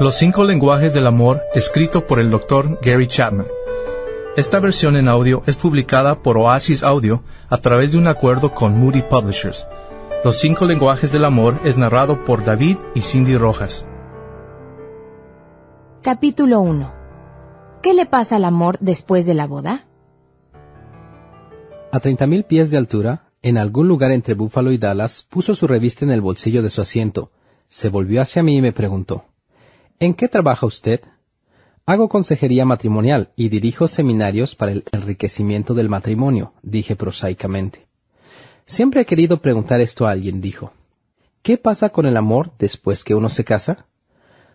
Los cinco lenguajes del amor, escrito por el Dr. Gary Chapman. Esta versión en audio es publicada por Oasis Audio a través de un acuerdo con Moody Publishers. Los cinco lenguajes del amor es narrado por David y Cindy Rojas. Capítulo 1. ¿Qué le pasa al amor después de la boda? A 30.000 pies de altura, en algún lugar entre Buffalo y Dallas, puso su revista en el bolsillo de su asiento, se volvió hacia mí y me preguntó, ¿En qué trabaja usted? Hago consejería matrimonial y dirijo seminarios para el enriquecimiento del matrimonio, dije prosaicamente. Siempre he querido preguntar esto a alguien, dijo. ¿Qué pasa con el amor después que uno se casa?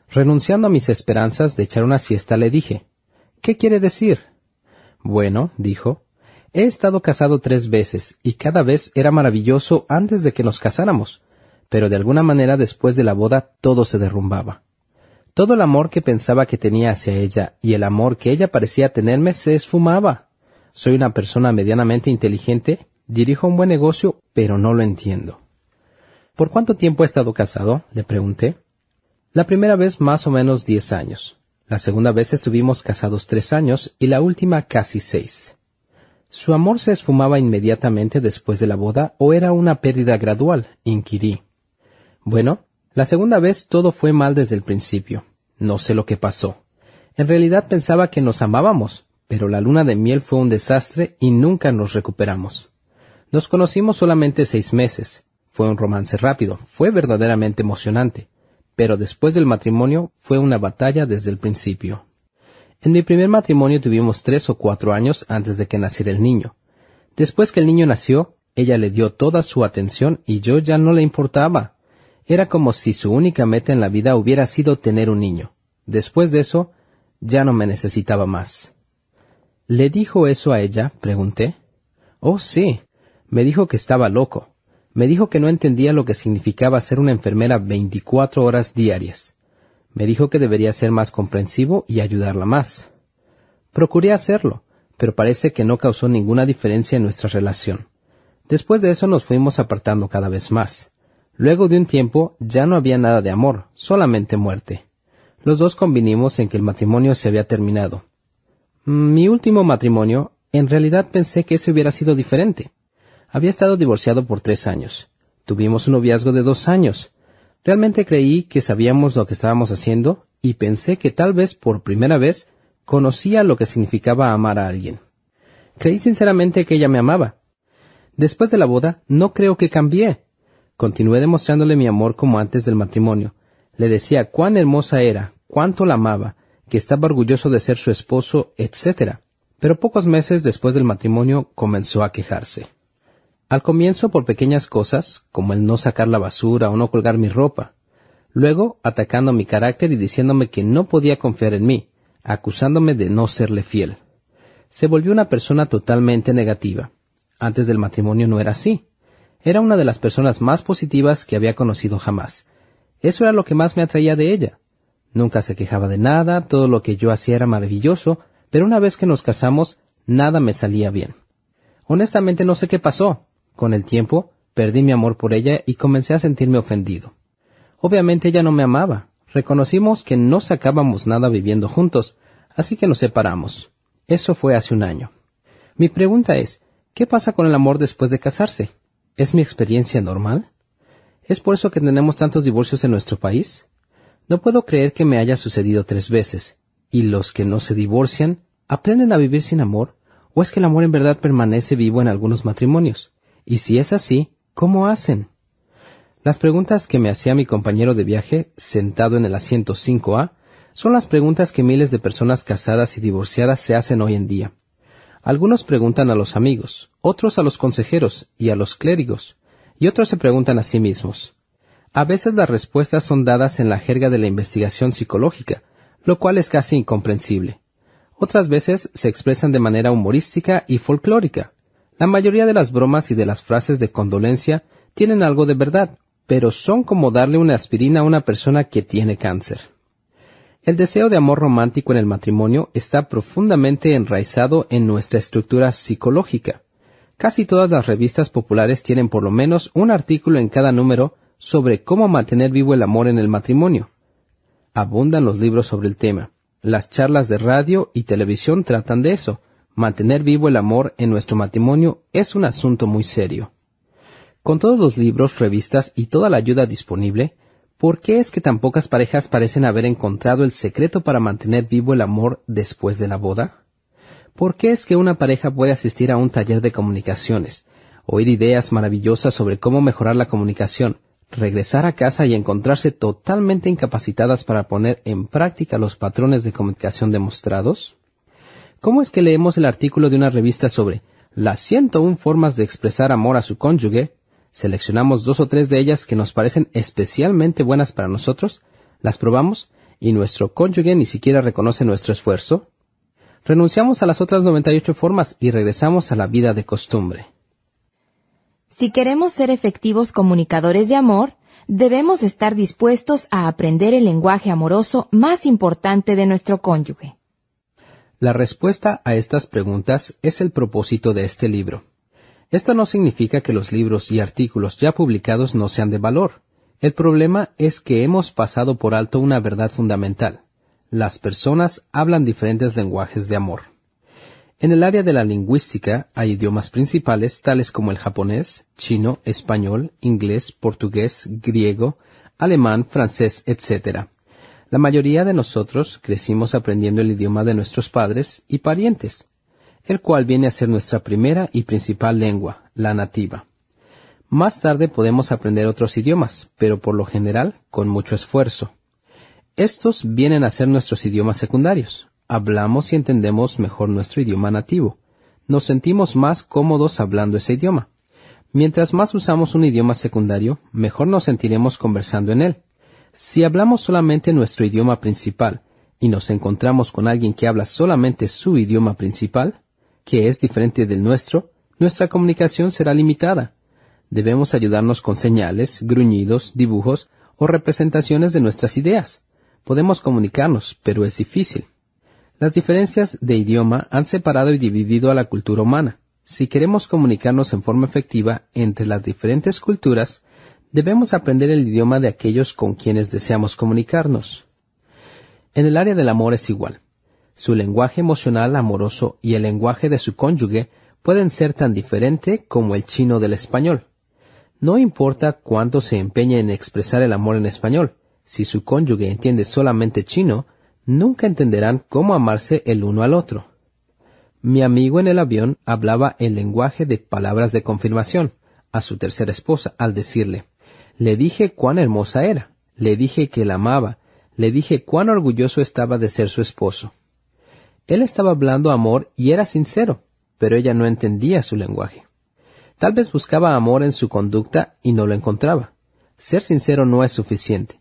Renunciando a mis esperanzas de echar una siesta, le dije, ¿Qué quiere decir? Bueno, dijo, he estado casado tres veces y cada vez era maravilloso antes de que nos casáramos, pero de alguna manera después de la boda todo se derrumbaba. Todo el amor que pensaba que tenía hacia ella y el amor que ella parecía tenerme se esfumaba. Soy una persona medianamente inteligente, dirijo un buen negocio, pero no lo entiendo. ¿Por cuánto tiempo he estado casado? le pregunté. La primera vez más o menos diez años. La segunda vez estuvimos casados tres años y la última casi seis. ¿Su amor se esfumaba inmediatamente después de la boda o era una pérdida gradual? inquirí. Bueno, la segunda vez todo fue mal desde el principio. No sé lo que pasó. En realidad pensaba que nos amábamos, pero la luna de miel fue un desastre y nunca nos recuperamos. Nos conocimos solamente seis meses. Fue un romance rápido, fue verdaderamente emocionante, pero después del matrimonio fue una batalla desde el principio. En mi primer matrimonio tuvimos tres o cuatro años antes de que naciera el niño. Después que el niño nació, ella le dio toda su atención y yo ya no le importaba. Era como si su única meta en la vida hubiera sido tener un niño. Después de eso, ya no me necesitaba más. ¿Le dijo eso a ella? pregunté. Oh, sí. Me dijo que estaba loco. Me dijo que no entendía lo que significaba ser una enfermera veinticuatro horas diarias. Me dijo que debería ser más comprensivo y ayudarla más. Procuré hacerlo, pero parece que no causó ninguna diferencia en nuestra relación. Después de eso nos fuimos apartando cada vez más. Luego de un tiempo ya no había nada de amor, solamente muerte. Los dos convinimos en que el matrimonio se había terminado. Mi último matrimonio, en realidad pensé que ese hubiera sido diferente. Había estado divorciado por tres años. Tuvimos un noviazgo de dos años. Realmente creí que sabíamos lo que estábamos haciendo y pensé que tal vez por primera vez conocía lo que significaba amar a alguien. Creí sinceramente que ella me amaba. Después de la boda, no creo que cambié. Continué demostrándole mi amor como antes del matrimonio. Le decía cuán hermosa era, cuánto la amaba, que estaba orgulloso de ser su esposo, etc. Pero pocos meses después del matrimonio comenzó a quejarse. Al comienzo por pequeñas cosas, como el no sacar la basura o no colgar mi ropa. Luego atacando mi carácter y diciéndome que no podía confiar en mí, acusándome de no serle fiel. Se volvió una persona totalmente negativa. Antes del matrimonio no era así. Era una de las personas más positivas que había conocido jamás. Eso era lo que más me atraía de ella. Nunca se quejaba de nada, todo lo que yo hacía era maravilloso, pero una vez que nos casamos, nada me salía bien. Honestamente no sé qué pasó. Con el tiempo, perdí mi amor por ella y comencé a sentirme ofendido. Obviamente ella no me amaba. Reconocimos que no sacábamos nada viviendo juntos, así que nos separamos. Eso fue hace un año. Mi pregunta es, ¿qué pasa con el amor después de casarse? ¿Es mi experiencia normal? ¿Es por eso que tenemos tantos divorcios en nuestro país? No puedo creer que me haya sucedido tres veces. ¿Y los que no se divorcian aprenden a vivir sin amor? ¿O es que el amor en verdad permanece vivo en algunos matrimonios? Y si es así, ¿cómo hacen? Las preguntas que me hacía mi compañero de viaje, sentado en el asiento 5A, son las preguntas que miles de personas casadas y divorciadas se hacen hoy en día. Algunos preguntan a los amigos, otros a los consejeros y a los clérigos, y otros se preguntan a sí mismos. A veces las respuestas son dadas en la jerga de la investigación psicológica, lo cual es casi incomprensible. Otras veces se expresan de manera humorística y folclórica. La mayoría de las bromas y de las frases de condolencia tienen algo de verdad, pero son como darle una aspirina a una persona que tiene cáncer. El deseo de amor romántico en el matrimonio está profundamente enraizado en nuestra estructura psicológica. Casi todas las revistas populares tienen por lo menos un artículo en cada número sobre cómo mantener vivo el amor en el matrimonio. Abundan los libros sobre el tema. Las charlas de radio y televisión tratan de eso. Mantener vivo el amor en nuestro matrimonio es un asunto muy serio. Con todos los libros, revistas y toda la ayuda disponible, ¿por qué es que tan pocas parejas parecen haber encontrado el secreto para mantener vivo el amor después de la boda? ¿Por qué es que una pareja puede asistir a un taller de comunicaciones, oír ideas maravillosas sobre cómo mejorar la comunicación, regresar a casa y encontrarse totalmente incapacitadas para poner en práctica los patrones de comunicación demostrados? ¿Cómo es que leemos el artículo de una revista sobre las 101 formas de expresar amor a su cónyuge, seleccionamos dos o tres de ellas que nos parecen especialmente buenas para nosotros, las probamos y nuestro cónyuge ni siquiera reconoce nuestro esfuerzo? Renunciamos a las otras 98 formas y regresamos a la vida de costumbre. Si queremos ser efectivos comunicadores de amor, debemos estar dispuestos a aprender el lenguaje amoroso más importante de nuestro cónyuge. La respuesta a estas preguntas es el propósito de este libro. Esto no significa que los libros y artículos ya publicados no sean de valor. El problema es que hemos pasado por alto una verdad fundamental. Las personas hablan diferentes lenguajes de amor. En el área de la lingüística hay idiomas principales tales como el japonés, chino, español, inglés, portugués, griego, alemán, francés, etc. La mayoría de nosotros crecimos aprendiendo el idioma de nuestros padres y parientes, el cual viene a ser nuestra primera y principal lengua, la nativa. Más tarde podemos aprender otros idiomas, pero por lo general con mucho esfuerzo. Estos vienen a ser nuestros idiomas secundarios, hablamos y entendemos mejor nuestro idioma nativo. Nos sentimos más cómodos hablando ese idioma. Mientras más usamos un idioma secundario, mejor nos sentiremos conversando en él. Si hablamos solamente nuestro idioma principal y nos encontramos con alguien que habla solamente su idioma principal, que es diferente del nuestro, nuestra comunicación será limitada. Debemos ayudarnos con señales, gruñidos, dibujos o representaciones de nuestras ideas. Podemos comunicarnos, pero es difícil. Las diferencias de idioma han separado y dividido a la cultura humana. Si queremos comunicarnos en forma efectiva entre las diferentes culturas, debemos aprender el idioma de aquellos con quienes deseamos comunicarnos. En el área del amor es igual. Su lenguaje emocional amoroso y el lenguaje de su cónyuge pueden ser tan diferente como el chino del español. No importa cuánto se empeñe en expresar el amor en español, si su cónyuge entiende solamente chino, nunca entenderán cómo amarse el uno al otro. Mi amigo en el avión hablaba el lenguaje de palabras de confirmación a su tercera esposa al decirle, le dije cuán hermosa era, le dije que la amaba, le dije cuán orgulloso estaba de ser su esposo. Él estaba hablando amor y era sincero, pero ella no entendía su lenguaje. Tal vez buscaba amor en su conducta y no lo encontraba. Ser sincero no es suficiente.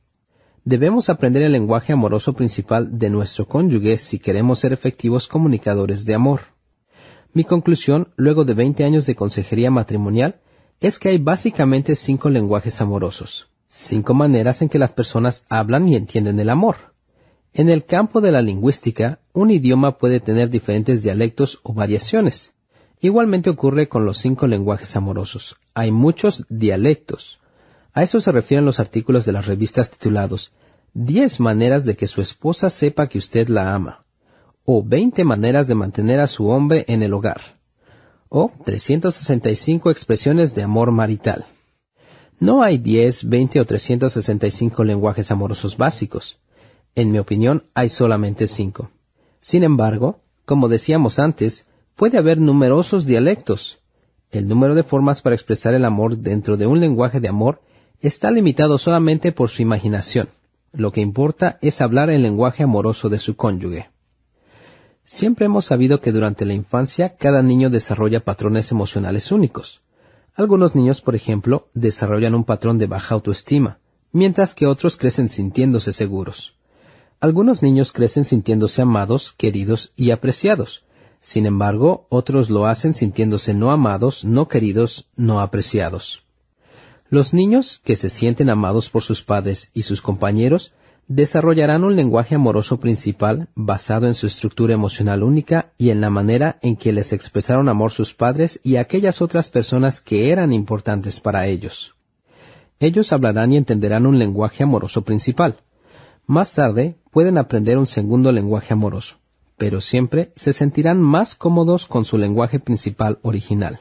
Debemos aprender el lenguaje amoroso principal de nuestro cónyuge si queremos ser efectivos comunicadores de amor. Mi conclusión, luego de 20 años de consejería matrimonial, es que hay básicamente cinco lenguajes amorosos, cinco maneras en que las personas hablan y entienden el amor. En el campo de la lingüística, un idioma puede tener diferentes dialectos o variaciones. Igualmente ocurre con los cinco lenguajes amorosos. Hay muchos dialectos. A eso se refieren los artículos de las revistas titulados 10 maneras de que su esposa sepa que usted la ama, o 20 maneras de mantener a su hombre en el hogar, o 365 expresiones de amor marital. No hay 10, 20 o 365 lenguajes amorosos básicos. En mi opinión, hay solamente 5. Sin embargo, como decíamos antes, puede haber numerosos dialectos. El número de formas para expresar el amor dentro de un lenguaje de amor está limitado solamente por su imaginación. Lo que importa es hablar el lenguaje amoroso de su cónyuge. Siempre hemos sabido que durante la infancia cada niño desarrolla patrones emocionales únicos. Algunos niños, por ejemplo, desarrollan un patrón de baja autoestima, mientras que otros crecen sintiéndose seguros. Algunos niños crecen sintiéndose amados, queridos y apreciados. Sin embargo, otros lo hacen sintiéndose no amados, no queridos, no apreciados. Los niños que se sienten amados por sus padres y sus compañeros desarrollarán un lenguaje amoroso principal basado en su estructura emocional única y en la manera en que les expresaron amor sus padres y aquellas otras personas que eran importantes para ellos. Ellos hablarán y entenderán un lenguaje amoroso principal. Más tarde pueden aprender un segundo lenguaje amoroso, pero siempre se sentirán más cómodos con su lenguaje principal original.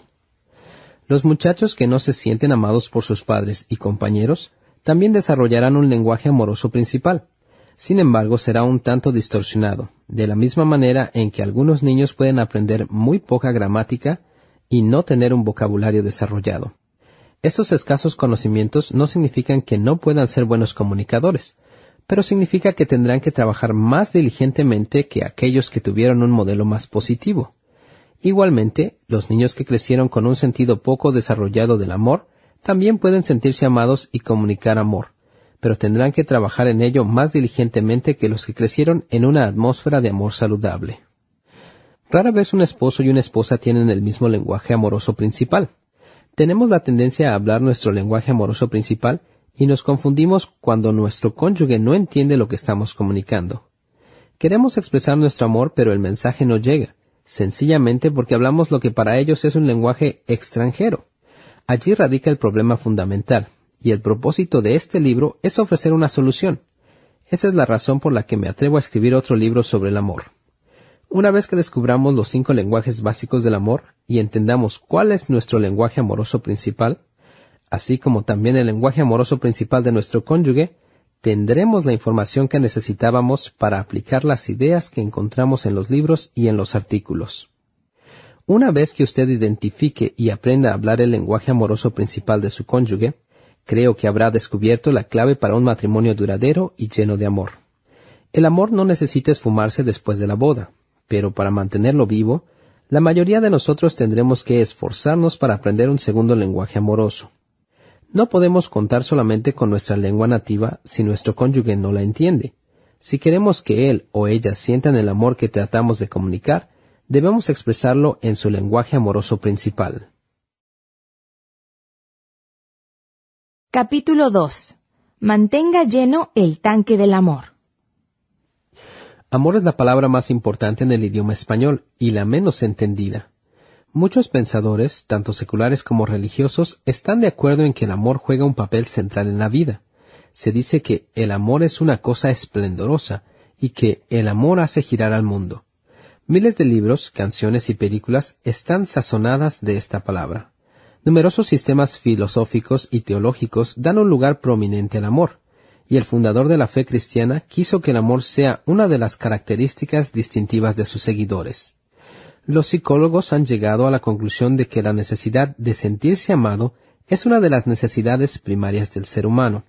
Los muchachos que no se sienten amados por sus padres y compañeros también desarrollarán un lenguaje amoroso principal. Sin embargo, será un tanto distorsionado, de la misma manera en que algunos niños pueden aprender muy poca gramática y no tener un vocabulario desarrollado. Estos escasos conocimientos no significan que no puedan ser buenos comunicadores, pero significa que tendrán que trabajar más diligentemente que aquellos que tuvieron un modelo más positivo. Igualmente, los niños que crecieron con un sentido poco desarrollado del amor también pueden sentirse amados y comunicar amor, pero tendrán que trabajar en ello más diligentemente que los que crecieron en una atmósfera de amor saludable. Rara vez un esposo y una esposa tienen el mismo lenguaje amoroso principal. Tenemos la tendencia a hablar nuestro lenguaje amoroso principal y nos confundimos cuando nuestro cónyuge no entiende lo que estamos comunicando. Queremos expresar nuestro amor, pero el mensaje no llega, sencillamente porque hablamos lo que para ellos es un lenguaje extranjero. Allí radica el problema fundamental, y el propósito de este libro es ofrecer una solución. Esa es la razón por la que me atrevo a escribir otro libro sobre el amor. Una vez que descubramos los cinco lenguajes básicos del amor y entendamos cuál es nuestro lenguaje amoroso principal, así como también el lenguaje amoroso principal de nuestro cónyuge, tendremos la información que necesitábamos para aplicar las ideas que encontramos en los libros y en los artículos. Una vez que usted identifique y aprenda a hablar el lenguaje amoroso principal de su cónyuge, creo que habrá descubierto la clave para un matrimonio duradero y lleno de amor. El amor no necesita esfumarse después de la boda, pero para mantenerlo vivo, la mayoría de nosotros tendremos que esforzarnos para aprender un segundo lenguaje amoroso. No podemos contar solamente con nuestra lengua nativa si nuestro cónyuge no la entiende. Si queremos que él o ella sientan el amor que tratamos de comunicar, debemos expresarlo en su lenguaje amoroso principal. Capítulo 2. Mantenga lleno el tanque del amor. Amor es la palabra más importante en el idioma español y la menos entendida. Muchos pensadores, tanto seculares como religiosos, están de acuerdo en que el amor juega un papel central en la vida. Se dice que el amor es una cosa esplendorosa y que el amor hace girar al mundo. Miles de libros, canciones y películas están sazonadas de esta palabra. Numerosos sistemas filosóficos y teológicos dan un lugar prominente al amor y el fundador de la fe cristiana quiso que el amor sea una de las características distintivas de sus seguidores. Los psicólogos han llegado a la conclusión de que la necesidad de sentirse amado es una de las necesidades primarias del ser humano.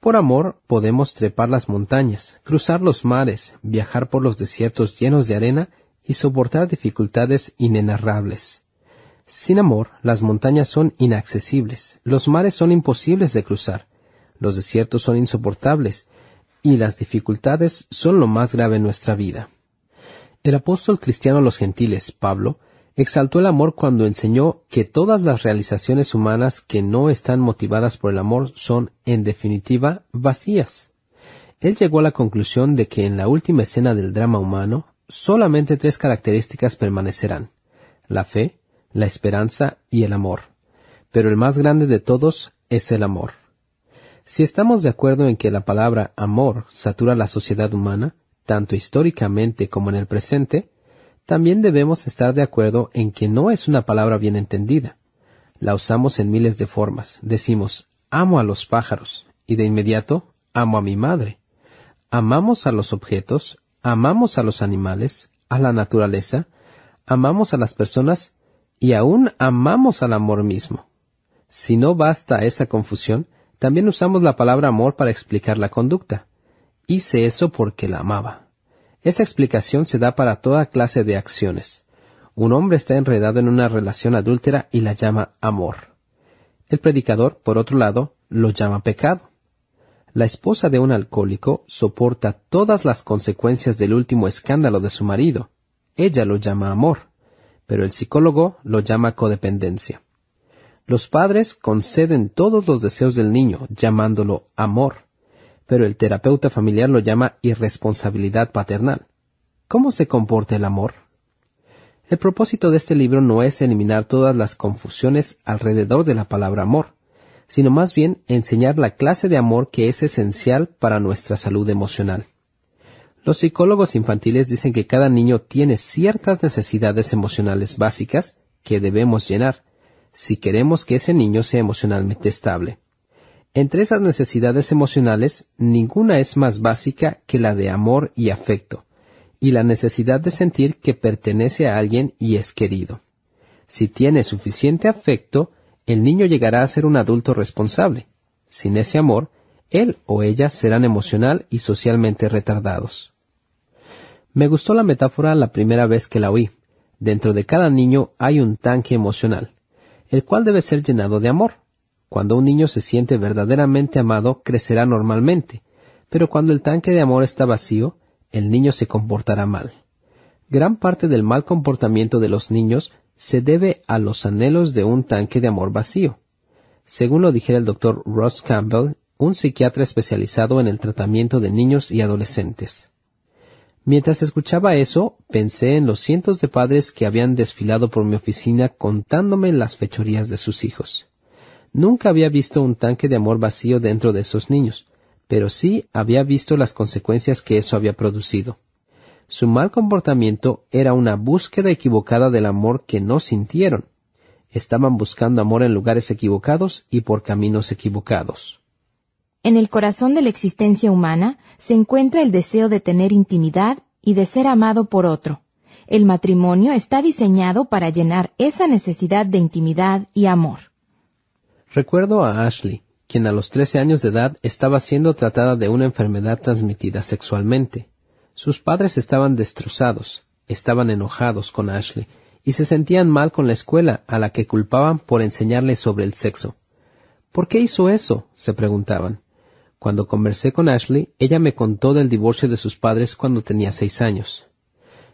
Por amor podemos trepar las montañas, cruzar los mares, viajar por los desiertos llenos de arena y soportar dificultades inenarrables. Sin amor, las montañas son inaccesibles, los mares son imposibles de cruzar, los desiertos son insoportables y las dificultades son lo más grave en nuestra vida. El apóstol cristiano a los gentiles, Pablo, exaltó el amor cuando enseñó que todas las realizaciones humanas que no están motivadas por el amor son, en definitiva, vacías. Él llegó a la conclusión de que en la última escena del drama humano solamente tres características permanecerán la fe, la esperanza y el amor. Pero el más grande de todos es el amor. Si estamos de acuerdo en que la palabra amor satura la sociedad humana, tanto históricamente como en el presente, también debemos estar de acuerdo en que no es una palabra bien entendida. La usamos en miles de formas. Decimos, amo a los pájaros, y de inmediato, amo a mi madre. Amamos a los objetos, amamos a los animales, a la naturaleza, amamos a las personas y aún amamos al amor mismo. Si no basta esa confusión, también usamos la palabra amor para explicar la conducta. Hice eso porque la amaba. Esa explicación se da para toda clase de acciones. Un hombre está enredado en una relación adúltera y la llama amor. El predicador, por otro lado, lo llama pecado. La esposa de un alcohólico soporta todas las consecuencias del último escándalo de su marido. Ella lo llama amor, pero el psicólogo lo llama codependencia. Los padres conceden todos los deseos del niño, llamándolo amor, pero el terapeuta familiar lo llama irresponsabilidad paternal. ¿Cómo se comporta el amor? El propósito de este libro no es eliminar todas las confusiones alrededor de la palabra amor, sino más bien enseñar la clase de amor que es esencial para nuestra salud emocional. Los psicólogos infantiles dicen que cada niño tiene ciertas necesidades emocionales básicas que debemos llenar, si queremos que ese niño sea emocionalmente estable. Entre esas necesidades emocionales, ninguna es más básica que la de amor y afecto, y la necesidad de sentir que pertenece a alguien y es querido. Si tiene suficiente afecto, el niño llegará a ser un adulto responsable. Sin ese amor, él o ella serán emocional y socialmente retardados. Me gustó la metáfora la primera vez que la oí. Dentro de cada niño hay un tanque emocional, el cual debe ser llenado de amor. Cuando un niño se siente verdaderamente amado, crecerá normalmente, pero cuando el tanque de amor está vacío, el niño se comportará mal. Gran parte del mal comportamiento de los niños se debe a los anhelos de un tanque de amor vacío. Según lo dijera el doctor Ross Campbell, un psiquiatra especializado en el tratamiento de niños y adolescentes. Mientras escuchaba eso, pensé en los cientos de padres que habían desfilado por mi oficina contándome las fechorías de sus hijos. Nunca había visto un tanque de amor vacío dentro de esos niños, pero sí había visto las consecuencias que eso había producido. Su mal comportamiento era una búsqueda equivocada del amor que no sintieron. Estaban buscando amor en lugares equivocados y por caminos equivocados. En el corazón de la existencia humana se encuentra el deseo de tener intimidad y de ser amado por otro. El matrimonio está diseñado para llenar esa necesidad de intimidad y amor. Recuerdo a Ashley, quien a los 13 años de edad estaba siendo tratada de una enfermedad transmitida sexualmente. Sus padres estaban destrozados, estaban enojados con Ashley y se sentían mal con la escuela a la que culpaban por enseñarle sobre el sexo. ¿Por qué hizo eso? se preguntaban. Cuando conversé con Ashley, ella me contó del divorcio de sus padres cuando tenía seis años.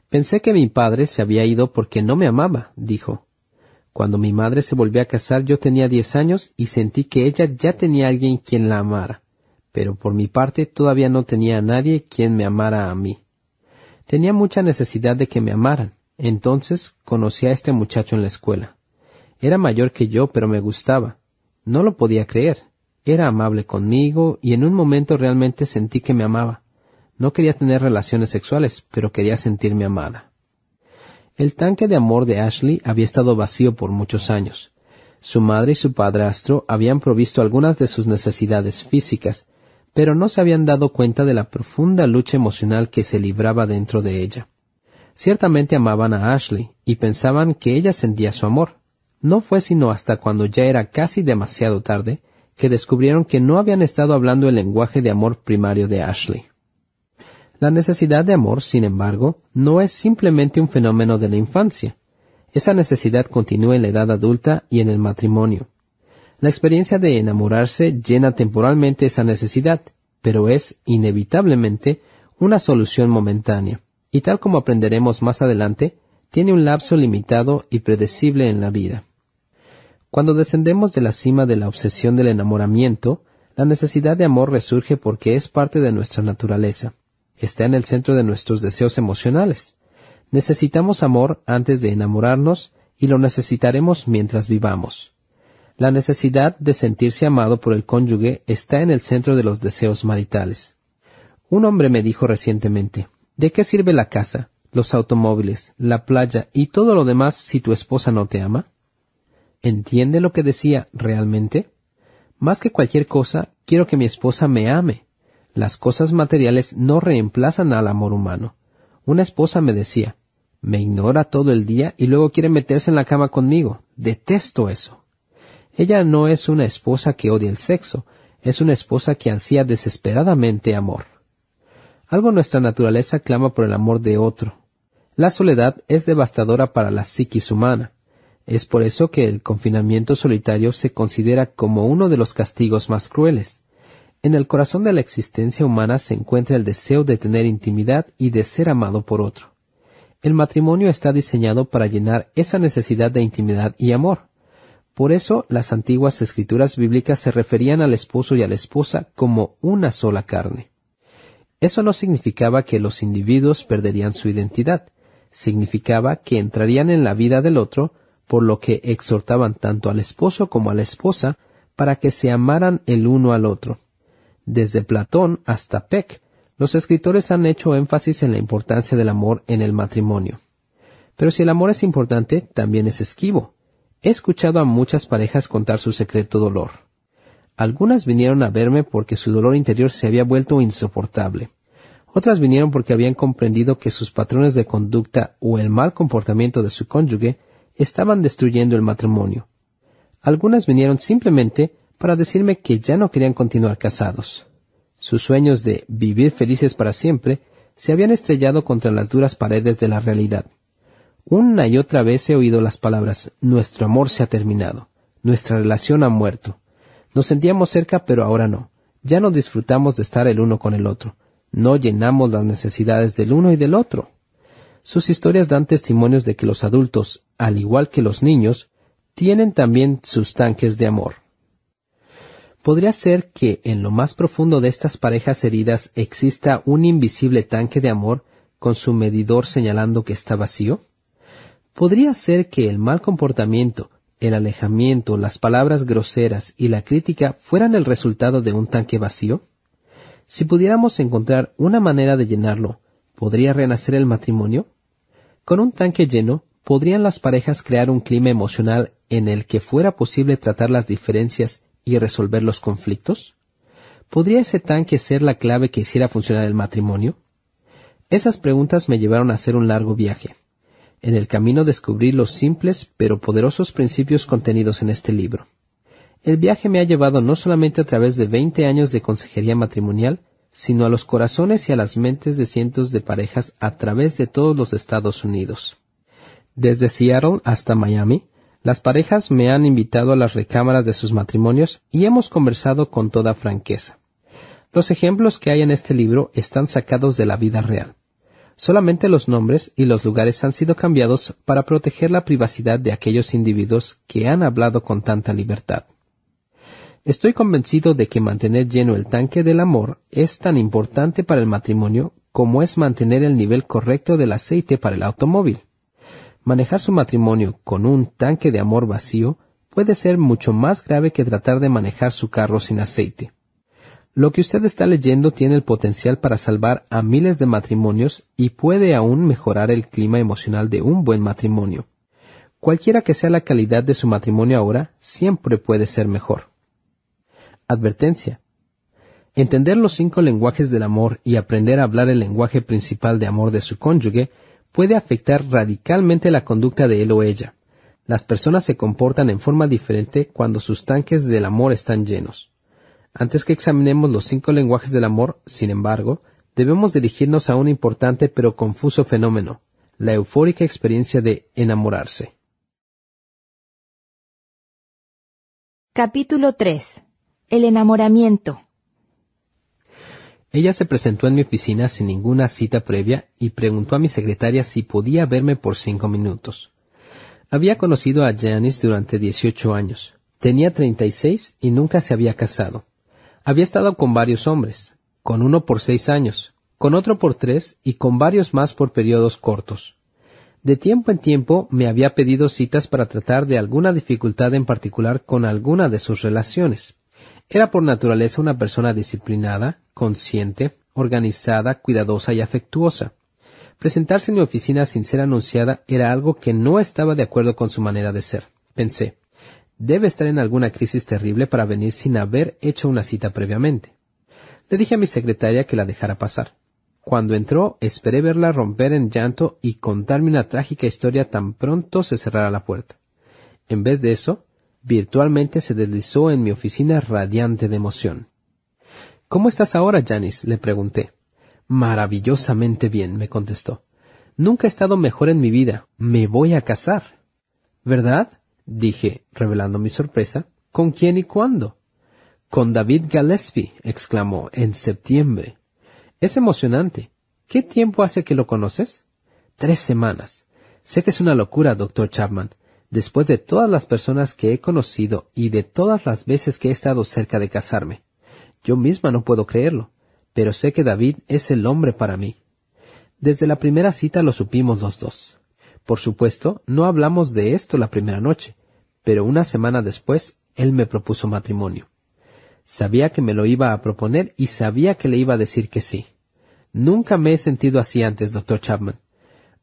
Pensé que mi padre se había ido porque no me amaba, dijo. Cuando mi madre se volvió a casar yo tenía diez años y sentí que ella ya tenía alguien quien la amara, pero por mi parte todavía no tenía a nadie quien me amara a mí. Tenía mucha necesidad de que me amaran. Entonces conocí a este muchacho en la escuela. Era mayor que yo, pero me gustaba. No lo podía creer. Era amable conmigo y en un momento realmente sentí que me amaba. No quería tener relaciones sexuales, pero quería sentirme amada. El tanque de amor de Ashley había estado vacío por muchos años. Su madre y su padrastro habían provisto algunas de sus necesidades físicas, pero no se habían dado cuenta de la profunda lucha emocional que se libraba dentro de ella. Ciertamente amaban a Ashley y pensaban que ella sentía su amor. No fue sino hasta cuando ya era casi demasiado tarde que descubrieron que no habían estado hablando el lenguaje de amor primario de Ashley. La necesidad de amor, sin embargo, no es simplemente un fenómeno de la infancia. Esa necesidad continúa en la edad adulta y en el matrimonio. La experiencia de enamorarse llena temporalmente esa necesidad, pero es, inevitablemente, una solución momentánea, y tal como aprenderemos más adelante, tiene un lapso limitado y predecible en la vida. Cuando descendemos de la cima de la obsesión del enamoramiento, la necesidad de amor resurge porque es parte de nuestra naturaleza está en el centro de nuestros deseos emocionales. Necesitamos amor antes de enamorarnos y lo necesitaremos mientras vivamos. La necesidad de sentirse amado por el cónyuge está en el centro de los deseos maritales. Un hombre me dijo recientemente, ¿de qué sirve la casa, los automóviles, la playa y todo lo demás si tu esposa no te ama? ¿Entiende lo que decía realmente? Más que cualquier cosa, quiero que mi esposa me ame, las cosas materiales no reemplazan al amor humano. Una esposa me decía, me ignora todo el día y luego quiere meterse en la cama conmigo. Detesto eso. Ella no es una esposa que odia el sexo, es una esposa que ansía desesperadamente amor. Algo en nuestra naturaleza clama por el amor de otro. La soledad es devastadora para la psiquis humana. Es por eso que el confinamiento solitario se considera como uno de los castigos más crueles. En el corazón de la existencia humana se encuentra el deseo de tener intimidad y de ser amado por otro. El matrimonio está diseñado para llenar esa necesidad de intimidad y amor. Por eso las antiguas escrituras bíblicas se referían al esposo y a la esposa como una sola carne. Eso no significaba que los individuos perderían su identidad, significaba que entrarían en la vida del otro, por lo que exhortaban tanto al esposo como a la esposa para que se amaran el uno al otro. Desde Platón hasta Peck, los escritores han hecho énfasis en la importancia del amor en el matrimonio. Pero si el amor es importante, también es esquivo. He escuchado a muchas parejas contar su secreto dolor. Algunas vinieron a verme porque su dolor interior se había vuelto insoportable. Otras vinieron porque habían comprendido que sus patrones de conducta o el mal comportamiento de su cónyuge estaban destruyendo el matrimonio. Algunas vinieron simplemente para decirme que ya no querían continuar casados. Sus sueños de vivir felices para siempre se habían estrellado contra las duras paredes de la realidad. Una y otra vez he oído las palabras Nuestro amor se ha terminado, nuestra relación ha muerto. Nos sentíamos cerca, pero ahora no. Ya no disfrutamos de estar el uno con el otro. No llenamos las necesidades del uno y del otro. Sus historias dan testimonios de que los adultos, al igual que los niños, tienen también sus tanques de amor. ¿Podría ser que en lo más profundo de estas parejas heridas exista un invisible tanque de amor con su medidor señalando que está vacío? ¿Podría ser que el mal comportamiento, el alejamiento, las palabras groseras y la crítica fueran el resultado de un tanque vacío? Si pudiéramos encontrar una manera de llenarlo, ¿podría renacer el matrimonio? Con un tanque lleno, ¿podrían las parejas crear un clima emocional en el que fuera posible tratar las diferencias y resolver los conflictos? ¿Podría ese tanque ser la clave que hiciera funcionar el matrimonio? Esas preguntas me llevaron a hacer un largo viaje. En el camino descubrí los simples pero poderosos principios contenidos en este libro. El viaje me ha llevado no solamente a través de veinte años de consejería matrimonial, sino a los corazones y a las mentes de cientos de parejas a través de todos los Estados Unidos. Desde Seattle hasta Miami, las parejas me han invitado a las recámaras de sus matrimonios y hemos conversado con toda franqueza. Los ejemplos que hay en este libro están sacados de la vida real. Solamente los nombres y los lugares han sido cambiados para proteger la privacidad de aquellos individuos que han hablado con tanta libertad. Estoy convencido de que mantener lleno el tanque del amor es tan importante para el matrimonio como es mantener el nivel correcto del aceite para el automóvil. Manejar su matrimonio con un tanque de amor vacío puede ser mucho más grave que tratar de manejar su carro sin aceite. Lo que usted está leyendo tiene el potencial para salvar a miles de matrimonios y puede aún mejorar el clima emocional de un buen matrimonio. Cualquiera que sea la calidad de su matrimonio ahora, siempre puede ser mejor. Advertencia. Entender los cinco lenguajes del amor y aprender a hablar el lenguaje principal de amor de su cónyuge puede afectar radicalmente la conducta de él o ella. Las personas se comportan en forma diferente cuando sus tanques del amor están llenos. Antes que examinemos los cinco lenguajes del amor, sin embargo, debemos dirigirnos a un importante pero confuso fenómeno, la eufórica experiencia de enamorarse. Capítulo 3. El enamoramiento. Ella se presentó en mi oficina sin ninguna cita previa y preguntó a mi secretaria si podía verme por cinco minutos. Había conocido a Janice durante 18 años. Tenía 36 y nunca se había casado. Había estado con varios hombres, con uno por seis años, con otro por tres y con varios más por periodos cortos. De tiempo en tiempo me había pedido citas para tratar de alguna dificultad en particular con alguna de sus relaciones. Era por naturaleza una persona disciplinada, consciente, organizada, cuidadosa y afectuosa. Presentarse en mi oficina sin ser anunciada era algo que no estaba de acuerdo con su manera de ser. Pensé, debe estar en alguna crisis terrible para venir sin haber hecho una cita previamente. Le dije a mi secretaria que la dejara pasar. Cuando entró, esperé verla romper en llanto y contarme una trágica historia tan pronto se cerrara la puerta. En vez de eso, virtualmente se deslizó en mi oficina radiante de emoción. ¿Cómo estás ahora, Janice? le pregunté. Maravillosamente bien, me contestó. Nunca he estado mejor en mi vida. Me voy a casar. ¿Verdad? dije, revelando mi sorpresa. ¿Con quién y cuándo? Con David Gillespie, exclamó, en septiembre. Es emocionante. ¿Qué tiempo hace que lo conoces? Tres semanas. Sé que es una locura, doctor Chapman, después de todas las personas que he conocido y de todas las veces que he estado cerca de casarme. Yo misma no puedo creerlo, pero sé que David es el hombre para mí. Desde la primera cita lo supimos los dos. Por supuesto, no hablamos de esto la primera noche, pero una semana después él me propuso matrimonio. Sabía que me lo iba a proponer y sabía que le iba a decir que sí. Nunca me he sentido así antes, doctor Chapman.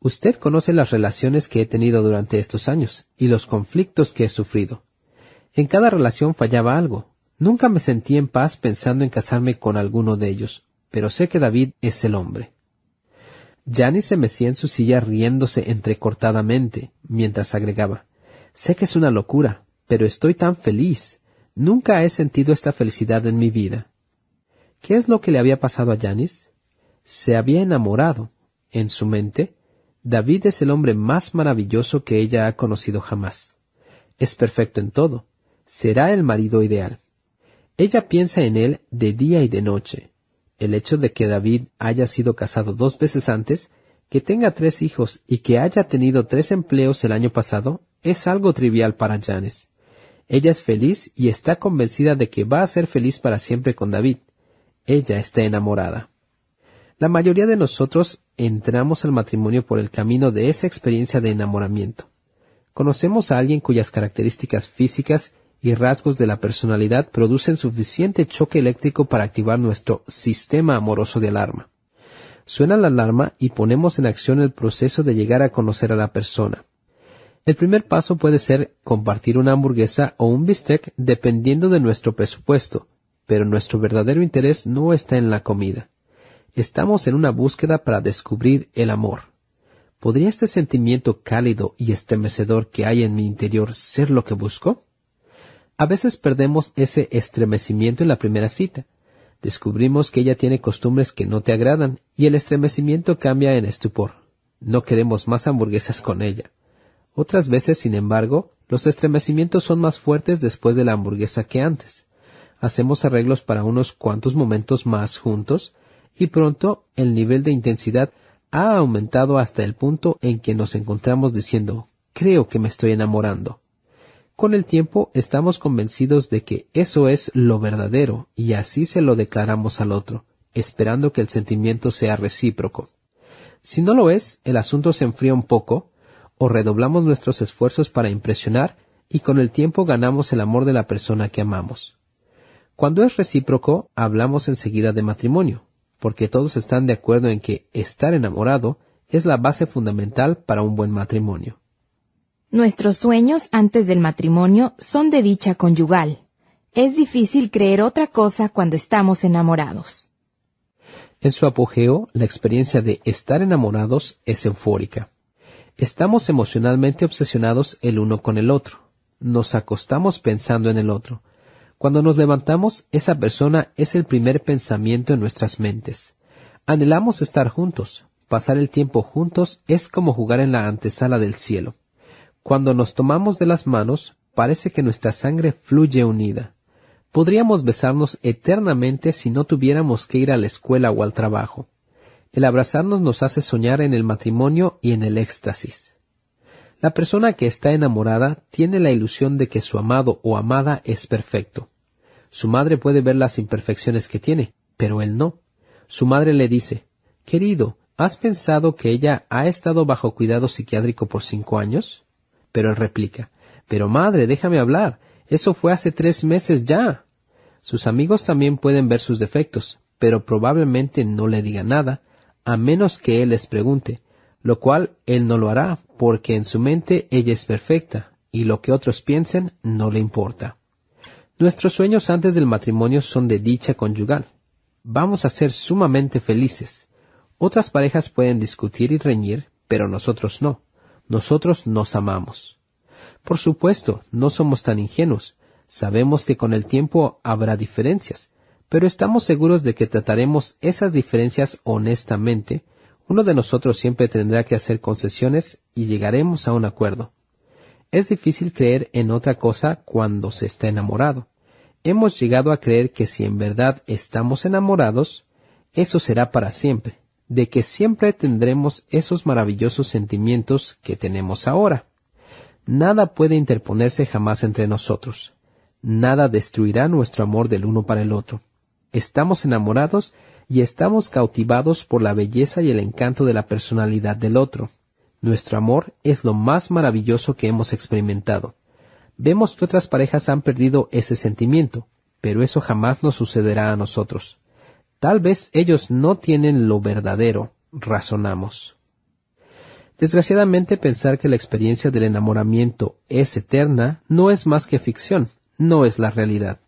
Usted conoce las relaciones que he tenido durante estos años y los conflictos que he sufrido. En cada relación fallaba algo. Nunca me sentí en paz pensando en casarme con alguno de ellos, pero sé que David es el hombre. Janice se mecía en su silla riéndose entrecortadamente, mientras agregaba Sé que es una locura, pero estoy tan feliz. Nunca he sentido esta felicidad en mi vida. ¿Qué es lo que le había pasado a Janice? Se había enamorado. En su mente, David es el hombre más maravilloso que ella ha conocido jamás. Es perfecto en todo. Será el marido ideal. Ella piensa en él de día y de noche. El hecho de que David haya sido casado dos veces antes, que tenga tres hijos y que haya tenido tres empleos el año pasado es algo trivial para Janes. Ella es feliz y está convencida de que va a ser feliz para siempre con David. Ella está enamorada. La mayoría de nosotros entramos al matrimonio por el camino de esa experiencia de enamoramiento. Conocemos a alguien cuyas características físicas y rasgos de la personalidad producen suficiente choque eléctrico para activar nuestro sistema amoroso de alarma. Suena la alarma y ponemos en acción el proceso de llegar a conocer a la persona. El primer paso puede ser compartir una hamburguesa o un bistec dependiendo de nuestro presupuesto, pero nuestro verdadero interés no está en la comida. Estamos en una búsqueda para descubrir el amor. ¿Podría este sentimiento cálido y estremecedor que hay en mi interior ser lo que busco? A veces perdemos ese estremecimiento en la primera cita. Descubrimos que ella tiene costumbres que no te agradan y el estremecimiento cambia en estupor. No queremos más hamburguesas con ella. Otras veces, sin embargo, los estremecimientos son más fuertes después de la hamburguesa que antes. Hacemos arreglos para unos cuantos momentos más juntos y pronto el nivel de intensidad ha aumentado hasta el punto en que nos encontramos diciendo creo que me estoy enamorando. Con el tiempo estamos convencidos de que eso es lo verdadero y así se lo declaramos al otro, esperando que el sentimiento sea recíproco. Si no lo es, el asunto se enfría un poco, o redoblamos nuestros esfuerzos para impresionar y con el tiempo ganamos el amor de la persona que amamos. Cuando es recíproco, hablamos enseguida de matrimonio, porque todos están de acuerdo en que estar enamorado es la base fundamental para un buen matrimonio. Nuestros sueños antes del matrimonio son de dicha conyugal. Es difícil creer otra cosa cuando estamos enamorados. En su apogeo, la experiencia de estar enamorados es eufórica. Estamos emocionalmente obsesionados el uno con el otro. Nos acostamos pensando en el otro. Cuando nos levantamos, esa persona es el primer pensamiento en nuestras mentes. Anhelamos estar juntos. Pasar el tiempo juntos es como jugar en la antesala del cielo. Cuando nos tomamos de las manos, parece que nuestra sangre fluye unida. Podríamos besarnos eternamente si no tuviéramos que ir a la escuela o al trabajo. El abrazarnos nos hace soñar en el matrimonio y en el éxtasis. La persona que está enamorada tiene la ilusión de que su amado o amada es perfecto. Su madre puede ver las imperfecciones que tiene, pero él no. Su madre le dice, Querido, ¿has pensado que ella ha estado bajo cuidado psiquiátrico por cinco años? Pero él replica, Pero madre, déjame hablar. Eso fue hace tres meses ya. Sus amigos también pueden ver sus defectos, pero probablemente no le digan nada, a menos que él les pregunte, lo cual él no lo hará, porque en su mente ella es perfecta, y lo que otros piensen no le importa. Nuestros sueños antes del matrimonio son de dicha conyugal. Vamos a ser sumamente felices. Otras parejas pueden discutir y reñir, pero nosotros no nosotros nos amamos. Por supuesto, no somos tan ingenuos. Sabemos que con el tiempo habrá diferencias, pero estamos seguros de que trataremos esas diferencias honestamente. Uno de nosotros siempre tendrá que hacer concesiones y llegaremos a un acuerdo. Es difícil creer en otra cosa cuando se está enamorado. Hemos llegado a creer que si en verdad estamos enamorados, eso será para siempre de que siempre tendremos esos maravillosos sentimientos que tenemos ahora. Nada puede interponerse jamás entre nosotros. Nada destruirá nuestro amor del uno para el otro. Estamos enamorados y estamos cautivados por la belleza y el encanto de la personalidad del otro. Nuestro amor es lo más maravilloso que hemos experimentado. vemos que otras parejas han perdido ese sentimiento, pero eso jamás nos sucederá a nosotros. Tal vez ellos no tienen lo verdadero, razonamos. Desgraciadamente pensar que la experiencia del enamoramiento es eterna no es más que ficción, no es la realidad.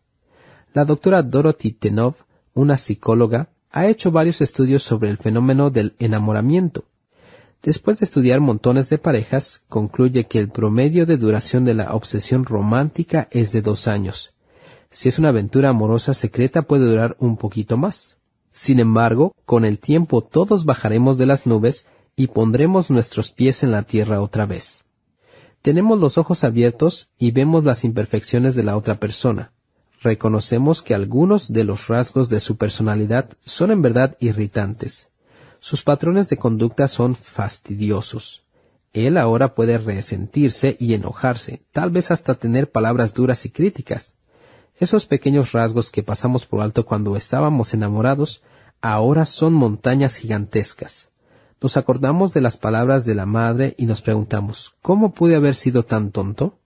La doctora Dorothy Tenov, una psicóloga, ha hecho varios estudios sobre el fenómeno del enamoramiento. Después de estudiar montones de parejas, concluye que el promedio de duración de la obsesión romántica es de dos años. Si es una aventura amorosa secreta puede durar un poquito más. Sin embargo, con el tiempo todos bajaremos de las nubes y pondremos nuestros pies en la tierra otra vez. Tenemos los ojos abiertos y vemos las imperfecciones de la otra persona. Reconocemos que algunos de los rasgos de su personalidad son en verdad irritantes. Sus patrones de conducta son fastidiosos. Él ahora puede resentirse y enojarse, tal vez hasta tener palabras duras y críticas. Esos pequeños rasgos que pasamos por alto cuando estábamos enamorados, ahora son montañas gigantescas. Nos acordamos de las palabras de la madre y nos preguntamos, ¿cómo pude haber sido tan tonto?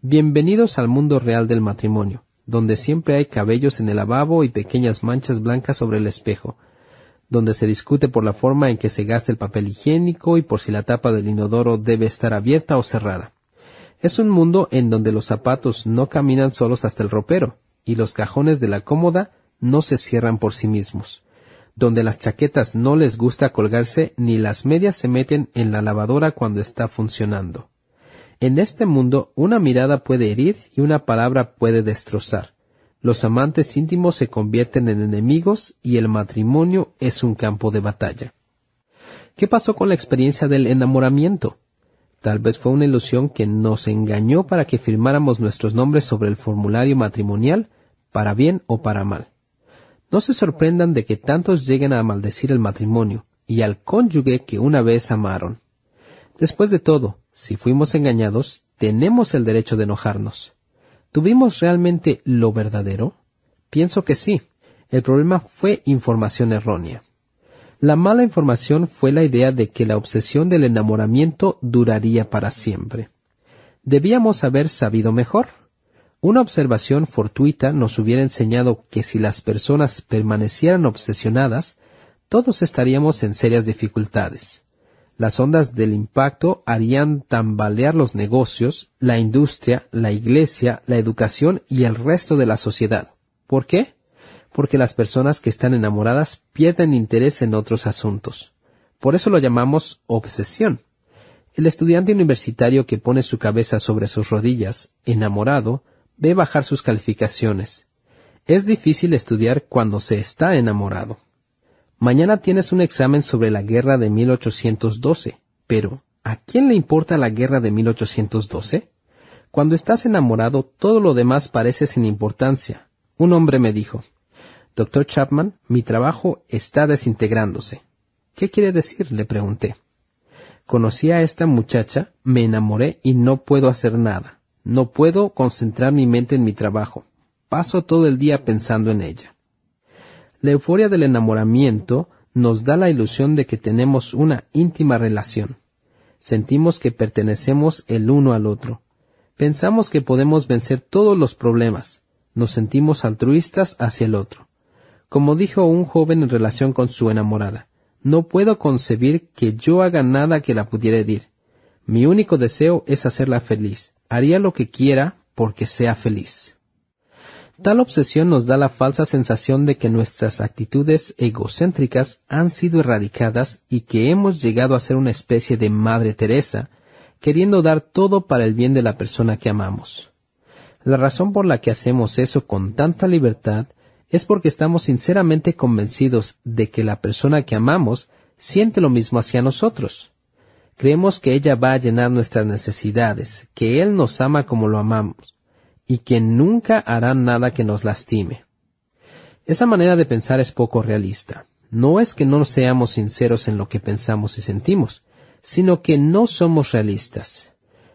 Bienvenidos al mundo real del matrimonio, donde siempre hay cabellos en el lavabo y pequeñas manchas blancas sobre el espejo, donde se discute por la forma en que se gasta el papel higiénico y por si la tapa del inodoro debe estar abierta o cerrada. Es un mundo en donde los zapatos no caminan solos hasta el ropero, y los cajones de la cómoda no se cierran por sí mismos donde las chaquetas no les gusta colgarse ni las medias se meten en la lavadora cuando está funcionando. En este mundo una mirada puede herir y una palabra puede destrozar. Los amantes íntimos se convierten en enemigos y el matrimonio es un campo de batalla. ¿Qué pasó con la experiencia del enamoramiento? Tal vez fue una ilusión que nos engañó para que firmáramos nuestros nombres sobre el formulario matrimonial, para bien o para mal. No se sorprendan de que tantos lleguen a maldecir el matrimonio y al cónyuge que una vez amaron. Después de todo, si fuimos engañados, tenemos el derecho de enojarnos. ¿Tuvimos realmente lo verdadero? Pienso que sí. El problema fue información errónea. La mala información fue la idea de que la obsesión del enamoramiento duraría para siempre. Debíamos haber sabido mejor. Una observación fortuita nos hubiera enseñado que si las personas permanecieran obsesionadas, todos estaríamos en serias dificultades. Las ondas del impacto harían tambalear los negocios, la industria, la iglesia, la educación y el resto de la sociedad. ¿Por qué? Porque las personas que están enamoradas pierden interés en otros asuntos. Por eso lo llamamos obsesión. El estudiante universitario que pone su cabeza sobre sus rodillas, enamorado, ve bajar sus calificaciones. Es difícil estudiar cuando se está enamorado. Mañana tienes un examen sobre la guerra de 1812, pero ¿a quién le importa la guerra de 1812? Cuando estás enamorado todo lo demás parece sin importancia. Un hombre me dijo, Doctor Chapman, mi trabajo está desintegrándose. ¿Qué quiere decir? le pregunté. Conocí a esta muchacha, me enamoré y no puedo hacer nada. No puedo concentrar mi mente en mi trabajo. Paso todo el día pensando en ella. La euforia del enamoramiento nos da la ilusión de que tenemos una íntima relación. Sentimos que pertenecemos el uno al otro. Pensamos que podemos vencer todos los problemas. Nos sentimos altruistas hacia el otro. Como dijo un joven en relación con su enamorada, no puedo concebir que yo haga nada que la pudiera herir. Mi único deseo es hacerla feliz haría lo que quiera porque sea feliz. Tal obsesión nos da la falsa sensación de que nuestras actitudes egocéntricas han sido erradicadas y que hemos llegado a ser una especie de Madre Teresa, queriendo dar todo para el bien de la persona que amamos. La razón por la que hacemos eso con tanta libertad es porque estamos sinceramente convencidos de que la persona que amamos siente lo mismo hacia nosotros. Creemos que ella va a llenar nuestras necesidades, que Él nos ama como lo amamos, y que nunca hará nada que nos lastime. Esa manera de pensar es poco realista. No es que no seamos sinceros en lo que pensamos y sentimos, sino que no somos realistas.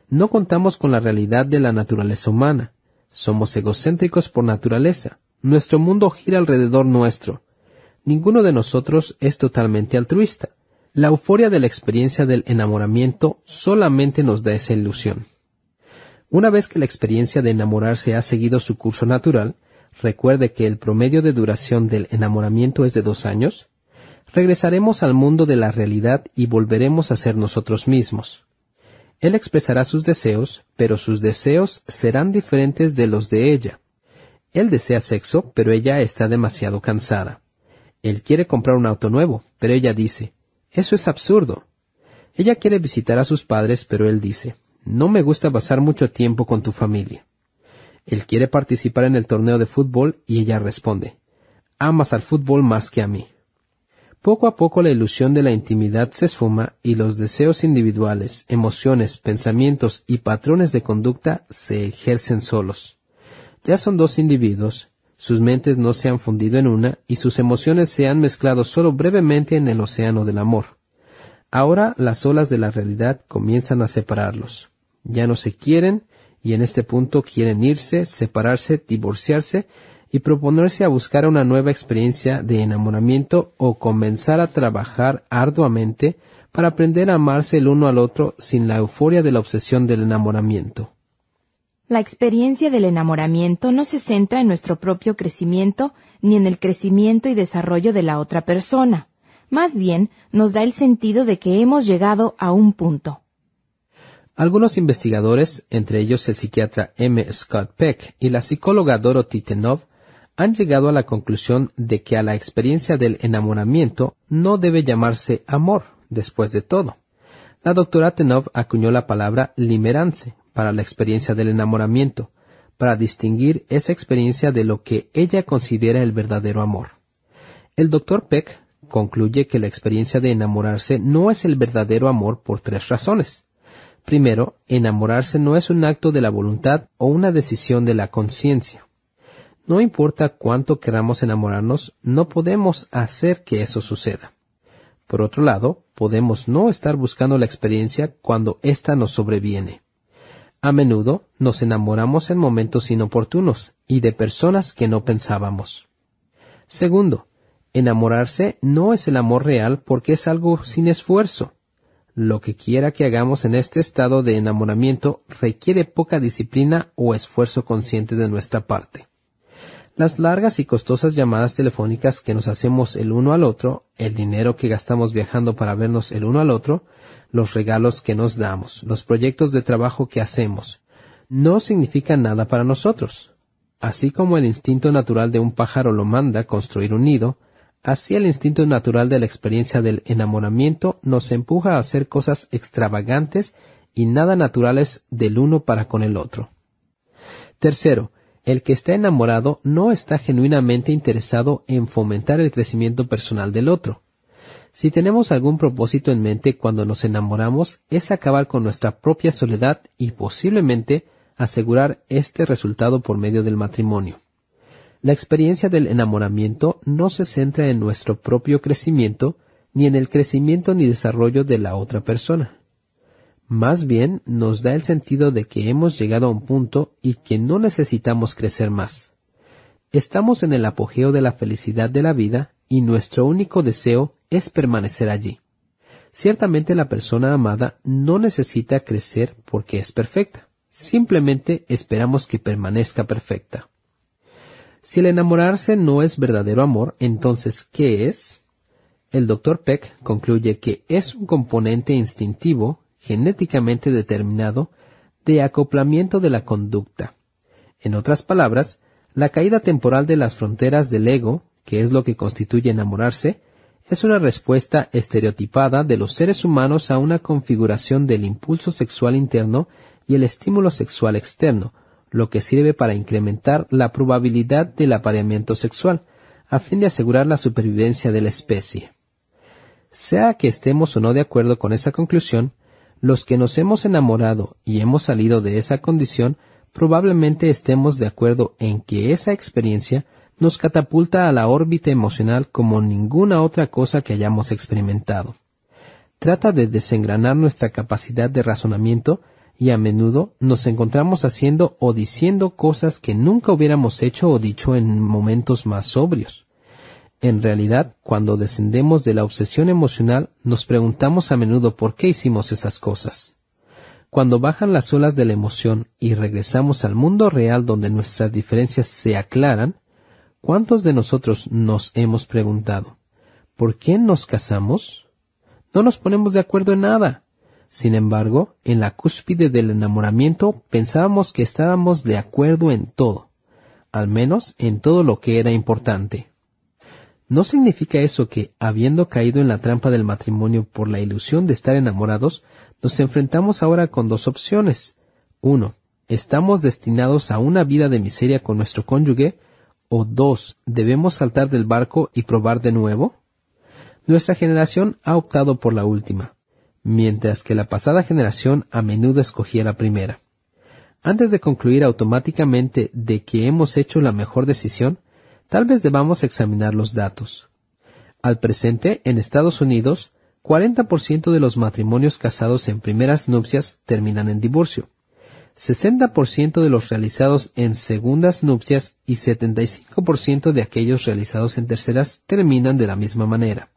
No contamos con la realidad de la naturaleza humana. Somos egocéntricos por naturaleza. Nuestro mundo gira alrededor nuestro. Ninguno de nosotros es totalmente altruista. La euforia de la experiencia del enamoramiento solamente nos da esa ilusión. Una vez que la experiencia de enamorarse ha seguido su curso natural, recuerde que el promedio de duración del enamoramiento es de dos años, regresaremos al mundo de la realidad y volveremos a ser nosotros mismos. Él expresará sus deseos, pero sus deseos serán diferentes de los de ella. Él desea sexo, pero ella está demasiado cansada. Él quiere comprar un auto nuevo, pero ella dice, eso es absurdo. Ella quiere visitar a sus padres, pero él dice, no me gusta pasar mucho tiempo con tu familia. Él quiere participar en el torneo de fútbol y ella responde, amas al fútbol más que a mí. Poco a poco la ilusión de la intimidad se esfuma y los deseos individuales, emociones, pensamientos y patrones de conducta se ejercen solos. Ya son dos individuos, sus mentes no se han fundido en una y sus emociones se han mezclado solo brevemente en el océano del amor. Ahora las olas de la realidad comienzan a separarlos. Ya no se quieren y en este punto quieren irse, separarse, divorciarse y proponerse a buscar una nueva experiencia de enamoramiento o comenzar a trabajar arduamente para aprender a amarse el uno al otro sin la euforia de la obsesión del enamoramiento. La experiencia del enamoramiento no se centra en nuestro propio crecimiento ni en el crecimiento y desarrollo de la otra persona. Más bien, nos da el sentido de que hemos llegado a un punto. Algunos investigadores, entre ellos el psiquiatra M. Scott Peck y la psicóloga Dorothy Tenov, han llegado a la conclusión de que a la experiencia del enamoramiento no debe llamarse amor, después de todo. La doctora Tenov acuñó la palabra limerance para la experiencia del enamoramiento, para distinguir esa experiencia de lo que ella considera el verdadero amor. El doctor Peck concluye que la experiencia de enamorarse no es el verdadero amor por tres razones. Primero, enamorarse no es un acto de la voluntad o una decisión de la conciencia. No importa cuánto queramos enamorarnos, no podemos hacer que eso suceda. Por otro lado, podemos no estar buscando la experiencia cuando ésta nos sobreviene. A menudo nos enamoramos en momentos inoportunos y de personas que no pensábamos. Segundo, enamorarse no es el amor real porque es algo sin esfuerzo. Lo que quiera que hagamos en este estado de enamoramiento requiere poca disciplina o esfuerzo consciente de nuestra parte. Las largas y costosas llamadas telefónicas que nos hacemos el uno al otro, el dinero que gastamos viajando para vernos el uno al otro, los regalos que nos damos, los proyectos de trabajo que hacemos, no significan nada para nosotros. Así como el instinto natural de un pájaro lo manda construir un nido, así el instinto natural de la experiencia del enamoramiento nos empuja a hacer cosas extravagantes y nada naturales del uno para con el otro. Tercero, el que está enamorado no está genuinamente interesado en fomentar el crecimiento personal del otro. Si tenemos algún propósito en mente cuando nos enamoramos es acabar con nuestra propia soledad y posiblemente asegurar este resultado por medio del matrimonio. La experiencia del enamoramiento no se centra en nuestro propio crecimiento, ni en el crecimiento ni desarrollo de la otra persona más bien nos da el sentido de que hemos llegado a un punto y que no necesitamos crecer más. Estamos en el apogeo de la felicidad de la vida y nuestro único deseo es permanecer allí. Ciertamente la persona amada no necesita crecer porque es perfecta, simplemente esperamos que permanezca perfecta. Si el enamorarse no es verdadero amor, entonces, ¿qué es? El doctor Peck concluye que es un componente instintivo genéticamente determinado de acoplamiento de la conducta. En otras palabras, la caída temporal de las fronteras del ego, que es lo que constituye enamorarse, es una respuesta estereotipada de los seres humanos a una configuración del impulso sexual interno y el estímulo sexual externo, lo que sirve para incrementar la probabilidad del apareamiento sexual, a fin de asegurar la supervivencia de la especie. Sea que estemos o no de acuerdo con esa conclusión, los que nos hemos enamorado y hemos salido de esa condición probablemente estemos de acuerdo en que esa experiencia nos catapulta a la órbita emocional como ninguna otra cosa que hayamos experimentado. Trata de desengranar nuestra capacidad de razonamiento y a menudo nos encontramos haciendo o diciendo cosas que nunca hubiéramos hecho o dicho en momentos más sobrios. En realidad, cuando descendemos de la obsesión emocional, nos preguntamos a menudo por qué hicimos esas cosas. Cuando bajan las olas de la emoción y regresamos al mundo real donde nuestras diferencias se aclaran, ¿cuántos de nosotros nos hemos preguntado, ¿por qué nos casamos? No nos ponemos de acuerdo en nada. Sin embargo, en la cúspide del enamoramiento pensábamos que estábamos de acuerdo en todo, al menos en todo lo que era importante. ¿No significa eso que, habiendo caído en la trampa del matrimonio por la ilusión de estar enamorados, nos enfrentamos ahora con dos opciones? Uno, ¿estamos destinados a una vida de miseria con nuestro cónyuge? O dos, ¿debemos saltar del barco y probar de nuevo? Nuestra generación ha optado por la última, mientras que la pasada generación a menudo escogía la primera. Antes de concluir automáticamente de que hemos hecho la mejor decisión, tal vez debamos examinar los datos. Al presente, en Estados Unidos, 40% de los matrimonios casados en primeras nupcias terminan en divorcio. 60% de los realizados en segundas nupcias y 75% de aquellos realizados en terceras terminan de la misma manera.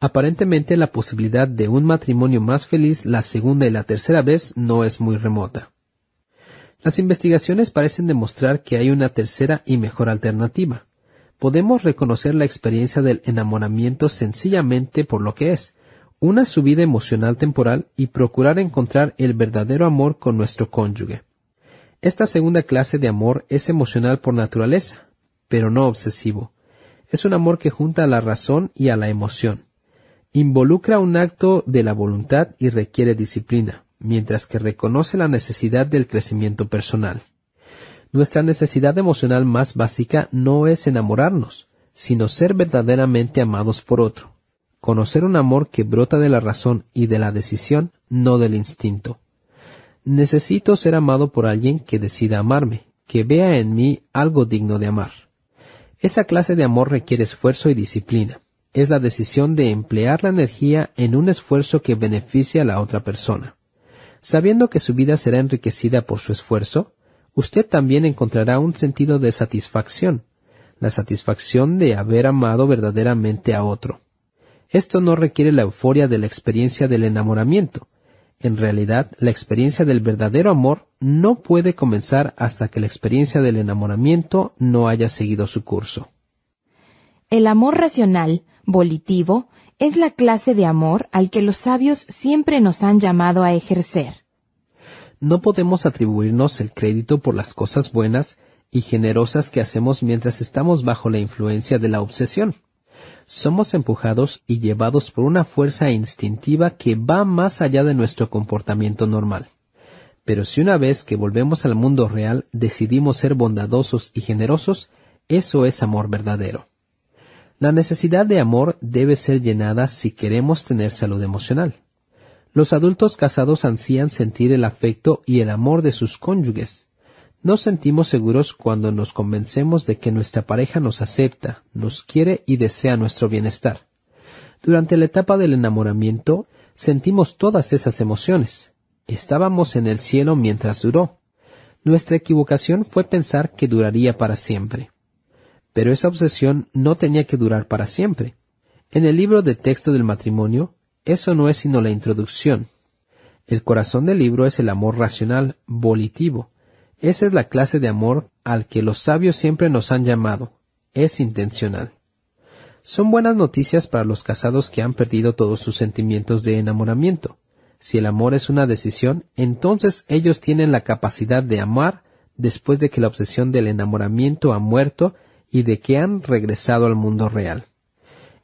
Aparentemente la posibilidad de un matrimonio más feliz la segunda y la tercera vez no es muy remota. Las investigaciones parecen demostrar que hay una tercera y mejor alternativa podemos reconocer la experiencia del enamoramiento sencillamente por lo que es, una subida emocional temporal y procurar encontrar el verdadero amor con nuestro cónyuge. Esta segunda clase de amor es emocional por naturaleza, pero no obsesivo. Es un amor que junta a la razón y a la emoción. Involucra un acto de la voluntad y requiere disciplina, mientras que reconoce la necesidad del crecimiento personal. Nuestra necesidad emocional más básica no es enamorarnos, sino ser verdaderamente amados por otro. Conocer un amor que brota de la razón y de la decisión, no del instinto. Necesito ser amado por alguien que decida amarme, que vea en mí algo digno de amar. Esa clase de amor requiere esfuerzo y disciplina. Es la decisión de emplear la energía en un esfuerzo que beneficie a la otra persona. Sabiendo que su vida será enriquecida por su esfuerzo, usted también encontrará un sentido de satisfacción, la satisfacción de haber amado verdaderamente a otro. Esto no requiere la euforia de la experiencia del enamoramiento. En realidad, la experiencia del verdadero amor no puede comenzar hasta que la experiencia del enamoramiento no haya seguido su curso. El amor racional, volitivo, es la clase de amor al que los sabios siempre nos han llamado a ejercer no podemos atribuirnos el crédito por las cosas buenas y generosas que hacemos mientras estamos bajo la influencia de la obsesión. Somos empujados y llevados por una fuerza instintiva que va más allá de nuestro comportamiento normal. Pero si una vez que volvemos al mundo real decidimos ser bondadosos y generosos, eso es amor verdadero. La necesidad de amor debe ser llenada si queremos tener salud emocional. Los adultos casados ansían sentir el afecto y el amor de sus cónyuges. Nos sentimos seguros cuando nos convencemos de que nuestra pareja nos acepta, nos quiere y desea nuestro bienestar. Durante la etapa del enamoramiento sentimos todas esas emociones. Estábamos en el cielo mientras duró. Nuestra equivocación fue pensar que duraría para siempre. Pero esa obsesión no tenía que durar para siempre. En el libro de texto del matrimonio, eso no es sino la introducción. El corazón del libro es el amor racional, volitivo. Esa es la clase de amor al que los sabios siempre nos han llamado. Es intencional. Son buenas noticias para los casados que han perdido todos sus sentimientos de enamoramiento. Si el amor es una decisión, entonces ellos tienen la capacidad de amar después de que la obsesión del enamoramiento ha muerto y de que han regresado al mundo real.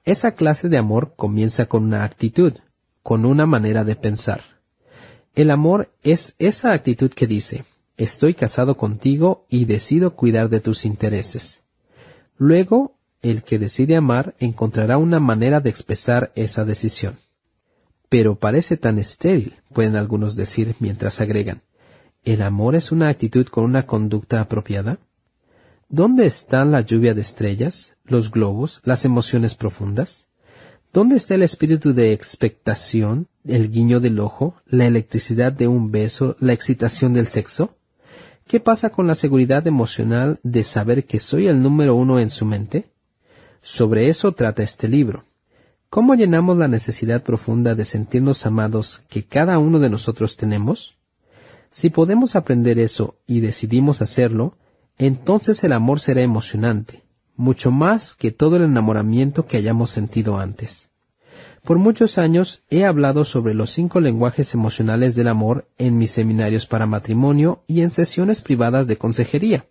Esa clase de amor comienza con una actitud, con una manera de pensar. El amor es esa actitud que dice, estoy casado contigo y decido cuidar de tus intereses. Luego, el que decide amar encontrará una manera de expresar esa decisión. Pero parece tan estéril, pueden algunos decir mientras agregan, ¿el amor es una actitud con una conducta apropiada? ¿Dónde está la lluvia de estrellas, los globos, las emociones profundas? ¿Dónde está el espíritu de expectación, el guiño del ojo, la electricidad de un beso, la excitación del sexo? ¿Qué pasa con la seguridad emocional de saber que soy el número uno en su mente? Sobre eso trata este libro. ¿Cómo llenamos la necesidad profunda de sentirnos amados que cada uno de nosotros tenemos? Si podemos aprender eso y decidimos hacerlo, entonces el amor será emocionante, mucho más que todo el enamoramiento que hayamos sentido antes. Por muchos años he hablado sobre los cinco lenguajes emocionales del amor en mis seminarios para matrimonio y en sesiones privadas de consejería.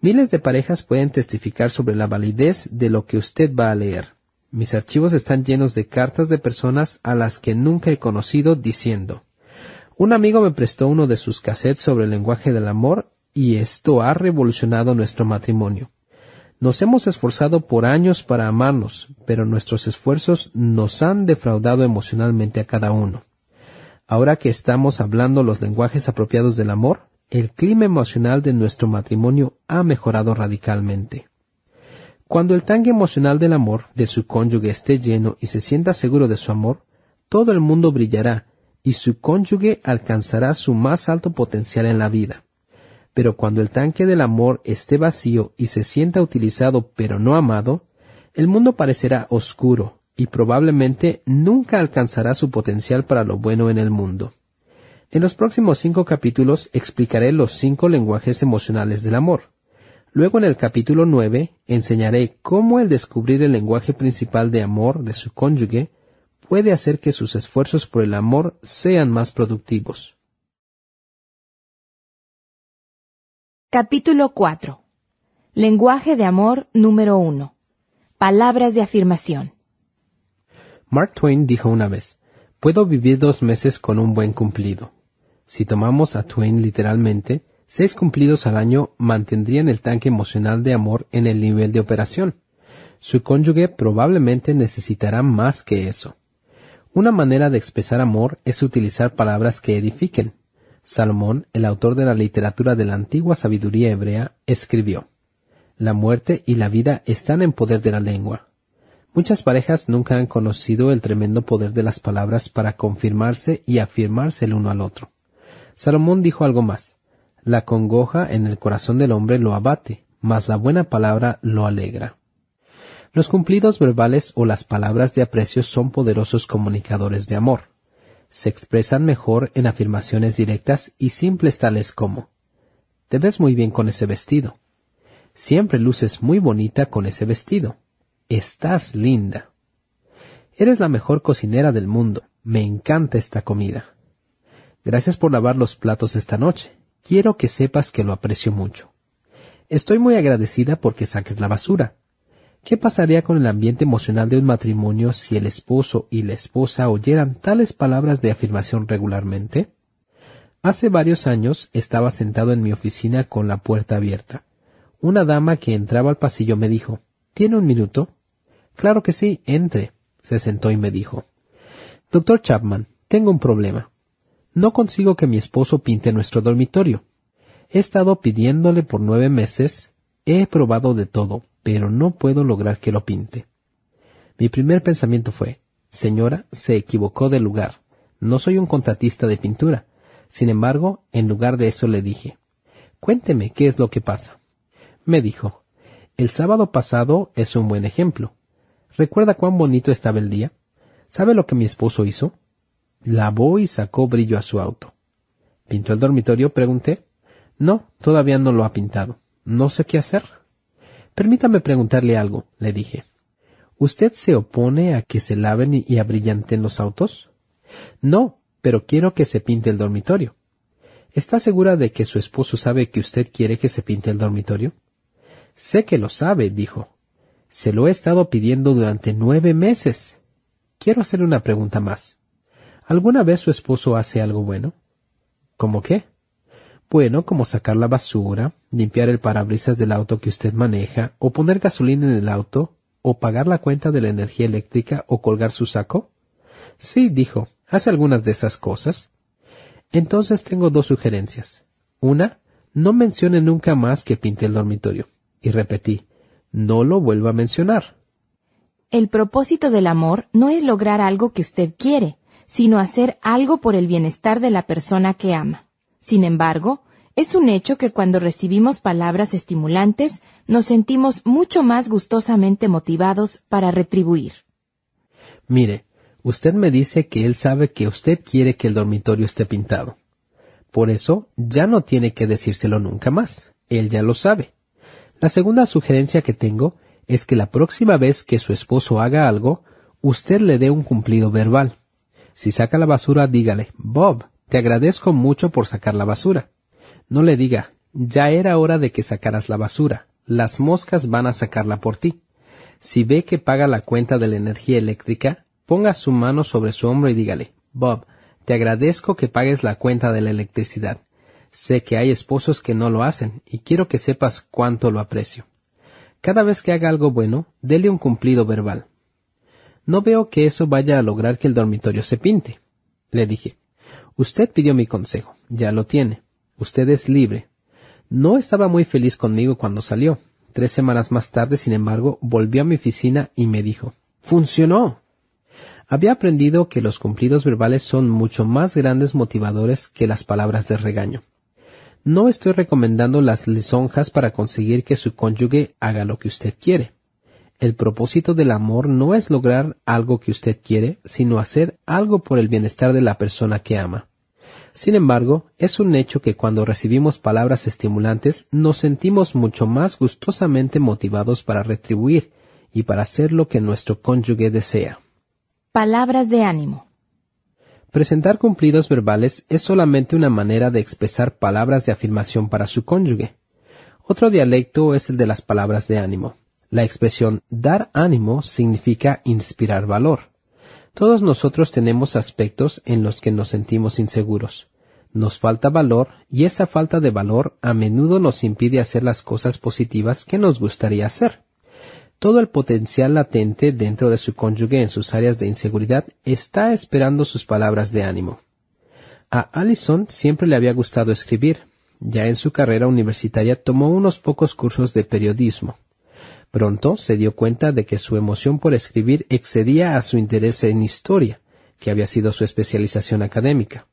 Miles de parejas pueden testificar sobre la validez de lo que usted va a leer. Mis archivos están llenos de cartas de personas a las que nunca he conocido diciendo Un amigo me prestó uno de sus cassettes sobre el lenguaje del amor y esto ha revolucionado nuestro matrimonio. Nos hemos esforzado por años para amarnos, pero nuestros esfuerzos nos han defraudado emocionalmente a cada uno. Ahora que estamos hablando los lenguajes apropiados del amor, el clima emocional de nuestro matrimonio ha mejorado radicalmente. Cuando el tanque emocional del amor de su cónyuge esté lleno y se sienta seguro de su amor, todo el mundo brillará y su cónyuge alcanzará su más alto potencial en la vida. Pero cuando el tanque del amor esté vacío y se sienta utilizado pero no amado, el mundo parecerá oscuro y probablemente nunca alcanzará su potencial para lo bueno en el mundo. En los próximos cinco capítulos explicaré los cinco lenguajes emocionales del amor. Luego en el capítulo nueve enseñaré cómo el descubrir el lenguaje principal de amor de su cónyuge puede hacer que sus esfuerzos por el amor sean más productivos. Capítulo 4. Lenguaje de amor número 1. Palabras de afirmación. Mark Twain dijo una vez, Puedo vivir dos meses con un buen cumplido. Si tomamos a Twain literalmente, seis cumplidos al año mantendrían el tanque emocional de amor en el nivel de operación. Su cónyuge probablemente necesitará más que eso. Una manera de expresar amor es utilizar palabras que edifiquen. Salomón, el autor de la literatura de la antigua sabiduría hebrea, escribió La muerte y la vida están en poder de la lengua. Muchas parejas nunca han conocido el tremendo poder de las palabras para confirmarse y afirmarse el uno al otro. Salomón dijo algo más La congoja en el corazón del hombre lo abate, mas la buena palabra lo alegra. Los cumplidos verbales o las palabras de aprecio son poderosos comunicadores de amor se expresan mejor en afirmaciones directas y simples tales como Te ves muy bien con ese vestido. Siempre luces muy bonita con ese vestido. Estás linda. Eres la mejor cocinera del mundo. Me encanta esta comida. Gracias por lavar los platos esta noche. Quiero que sepas que lo aprecio mucho. Estoy muy agradecida porque saques la basura. ¿Qué pasaría con el ambiente emocional de un matrimonio si el esposo y la esposa oyeran tales palabras de afirmación regularmente? Hace varios años estaba sentado en mi oficina con la puerta abierta. Una dama que entraba al pasillo me dijo ¿Tiene un minuto? Claro que sí, entre. Se sentó y me dijo Doctor Chapman, tengo un problema. No consigo que mi esposo pinte nuestro dormitorio. He estado pidiéndole por nueve meses, he probado de todo, pero no puedo lograr que lo pinte. Mi primer pensamiento fue, señora, se equivocó de lugar. No soy un contratista de pintura. Sin embargo, en lugar de eso le dije, cuénteme qué es lo que pasa. Me dijo, el sábado pasado es un buen ejemplo. ¿Recuerda cuán bonito estaba el día? ¿Sabe lo que mi esposo hizo? Lavó y sacó brillo a su auto. ¿Pintó el dormitorio? pregunté. No, todavía no lo ha pintado. No sé qué hacer. Permítame preguntarle algo, le dije. ¿Usted se opone a que se laven y abrillanten los autos? No, pero quiero que se pinte el dormitorio. ¿Está segura de que su esposo sabe que usted quiere que se pinte el dormitorio? Sé que lo sabe, dijo. Se lo he estado pidiendo durante nueve meses. Quiero hacerle una pregunta más. ¿Alguna vez su esposo hace algo bueno? ¿Cómo qué? Bueno, como sacar la basura, limpiar el parabrisas del auto que usted maneja, o poner gasolina en el auto, o pagar la cuenta de la energía eléctrica, o colgar su saco. Sí, dijo, hace algunas de esas cosas. Entonces tengo dos sugerencias. Una, no mencione nunca más que pinte el dormitorio. Y repetí, no lo vuelva a mencionar. El propósito del amor no es lograr algo que usted quiere, sino hacer algo por el bienestar de la persona que ama. Sin embargo, es un hecho que cuando recibimos palabras estimulantes nos sentimos mucho más gustosamente motivados para retribuir. Mire, usted me dice que él sabe que usted quiere que el dormitorio esté pintado. Por eso ya no tiene que decírselo nunca más. Él ya lo sabe. La segunda sugerencia que tengo es que la próxima vez que su esposo haga algo, usted le dé un cumplido verbal. Si saca la basura, dígale, Bob, te agradezco mucho por sacar la basura. No le diga, ya era hora de que sacaras la basura. Las moscas van a sacarla por ti. Si ve que paga la cuenta de la energía eléctrica, ponga su mano sobre su hombro y dígale, Bob, te agradezco que pagues la cuenta de la electricidad. Sé que hay esposos que no lo hacen y quiero que sepas cuánto lo aprecio. Cada vez que haga algo bueno, dele un cumplido verbal. No veo que eso vaya a lograr que el dormitorio se pinte. Le dije, usted pidió mi consejo, ya lo tiene. Usted es libre. No estaba muy feliz conmigo cuando salió. Tres semanas más tarde, sin embargo, volvió a mi oficina y me dijo, ¡Funcionó! Había aprendido que los cumplidos verbales son mucho más grandes motivadores que las palabras de regaño. No estoy recomendando las lisonjas para conseguir que su cónyuge haga lo que usted quiere. El propósito del amor no es lograr algo que usted quiere, sino hacer algo por el bienestar de la persona que ama. Sin embargo, es un hecho que cuando recibimos palabras estimulantes nos sentimos mucho más gustosamente motivados para retribuir y para hacer lo que nuestro cónyuge desea. Palabras de ánimo. Presentar cumplidos verbales es solamente una manera de expresar palabras de afirmación para su cónyuge. Otro dialecto es el de las palabras de ánimo. La expresión dar ánimo significa inspirar valor. Todos nosotros tenemos aspectos en los que nos sentimos inseguros. Nos falta valor y esa falta de valor a menudo nos impide hacer las cosas positivas que nos gustaría hacer. Todo el potencial latente dentro de su cónyuge en sus áreas de inseguridad está esperando sus palabras de ánimo. A Allison siempre le había gustado escribir. Ya en su carrera universitaria tomó unos pocos cursos de periodismo. Pronto se dio cuenta de que su emoción por escribir excedía a su interés en historia, que había sido su especialización académica.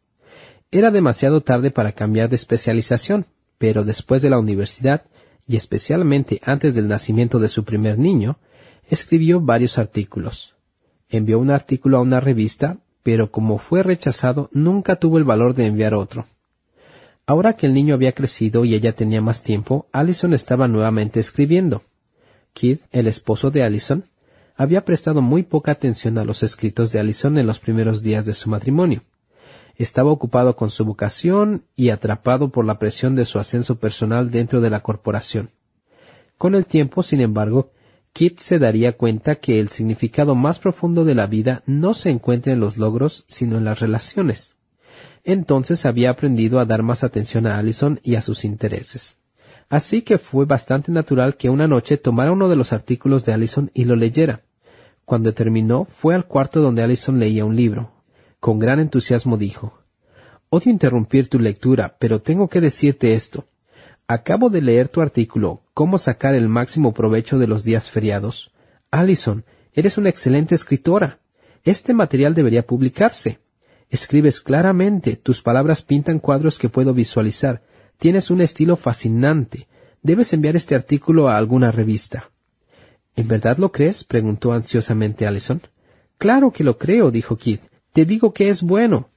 Era demasiado tarde para cambiar de especialización, pero después de la universidad y especialmente antes del nacimiento de su primer niño, escribió varios artículos. Envió un artículo a una revista, pero como fue rechazado, nunca tuvo el valor de enviar otro. Ahora que el niño había crecido y ella tenía más tiempo, Allison estaba nuevamente escribiendo. Keith, el esposo de Allison, había prestado muy poca atención a los escritos de Allison en los primeros días de su matrimonio estaba ocupado con su vocación y atrapado por la presión de su ascenso personal dentro de la corporación. Con el tiempo, sin embargo, Kit se daría cuenta que el significado más profundo de la vida no se encuentra en los logros, sino en las relaciones. Entonces había aprendido a dar más atención a Allison y a sus intereses. Así que fue bastante natural que una noche tomara uno de los artículos de Allison y lo leyera. Cuando terminó, fue al cuarto donde Allison leía un libro, con gran entusiasmo dijo Odio interrumpir tu lectura, pero tengo que decirte esto. Acabo de leer tu artículo Cómo sacar el máximo provecho de los días feriados. Allison, eres una excelente escritora. Este material debería publicarse. Escribes claramente, tus palabras pintan cuadros que puedo visualizar. Tienes un estilo fascinante. Debes enviar este artículo a alguna revista. ¿En verdad lo crees? preguntó ansiosamente Allison. Claro que lo creo, dijo Keith. Te digo que es bueno.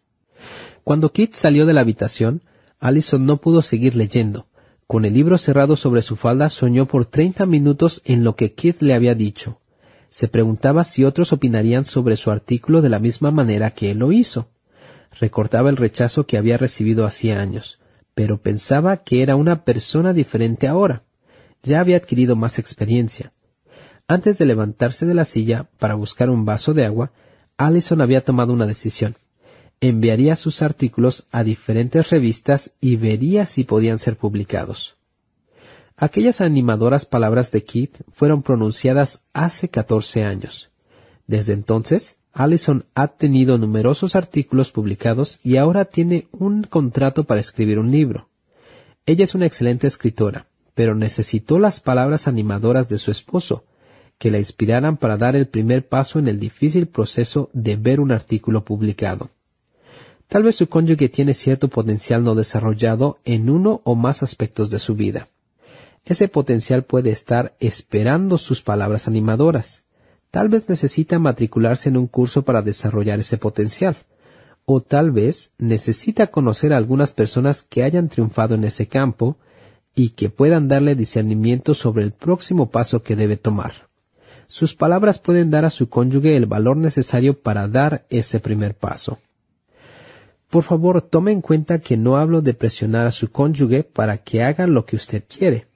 Cuando Kit salió de la habitación, Allison no pudo seguir leyendo. Con el libro cerrado sobre su falda soñó por treinta minutos en lo que Kit le había dicho. Se preguntaba si otros opinarían sobre su artículo de la misma manera que él lo hizo. Recordaba el rechazo que había recibido hacía años, pero pensaba que era una persona diferente ahora. Ya había adquirido más experiencia. Antes de levantarse de la silla para buscar un vaso de agua, Allison había tomado una decisión. Enviaría sus artículos a diferentes revistas y vería si podían ser publicados. Aquellas animadoras palabras de Keith fueron pronunciadas hace catorce años. Desde entonces, Allison ha tenido numerosos artículos publicados y ahora tiene un contrato para escribir un libro. Ella es una excelente escritora, pero necesitó las palabras animadoras de su esposo, que la inspiraran para dar el primer paso en el difícil proceso de ver un artículo publicado. Tal vez su cónyuge tiene cierto potencial no desarrollado en uno o más aspectos de su vida. Ese potencial puede estar esperando sus palabras animadoras. Tal vez necesita matricularse en un curso para desarrollar ese potencial. O tal vez necesita conocer a algunas personas que hayan triunfado en ese campo y que puedan darle discernimiento sobre el próximo paso que debe tomar. Sus palabras pueden dar a su cónyuge el valor necesario para dar ese primer paso. Por favor, tome en cuenta que no hablo de presionar a su cónyuge para que haga lo que usted quiere.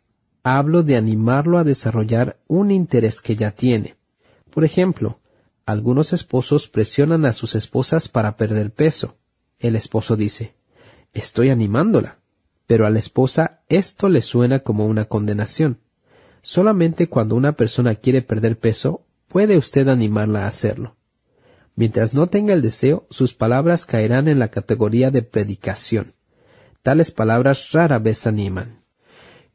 Hablo de animarlo a desarrollar un interés que ya tiene. Por ejemplo, algunos esposos presionan a sus esposas para perder peso. El esposo dice, estoy animándola. Pero a la esposa esto le suena como una condenación. Solamente cuando una persona quiere perder peso, puede usted animarla a hacerlo. Mientras no tenga el deseo, sus palabras caerán en la categoría de predicación. Tales palabras rara vez animan.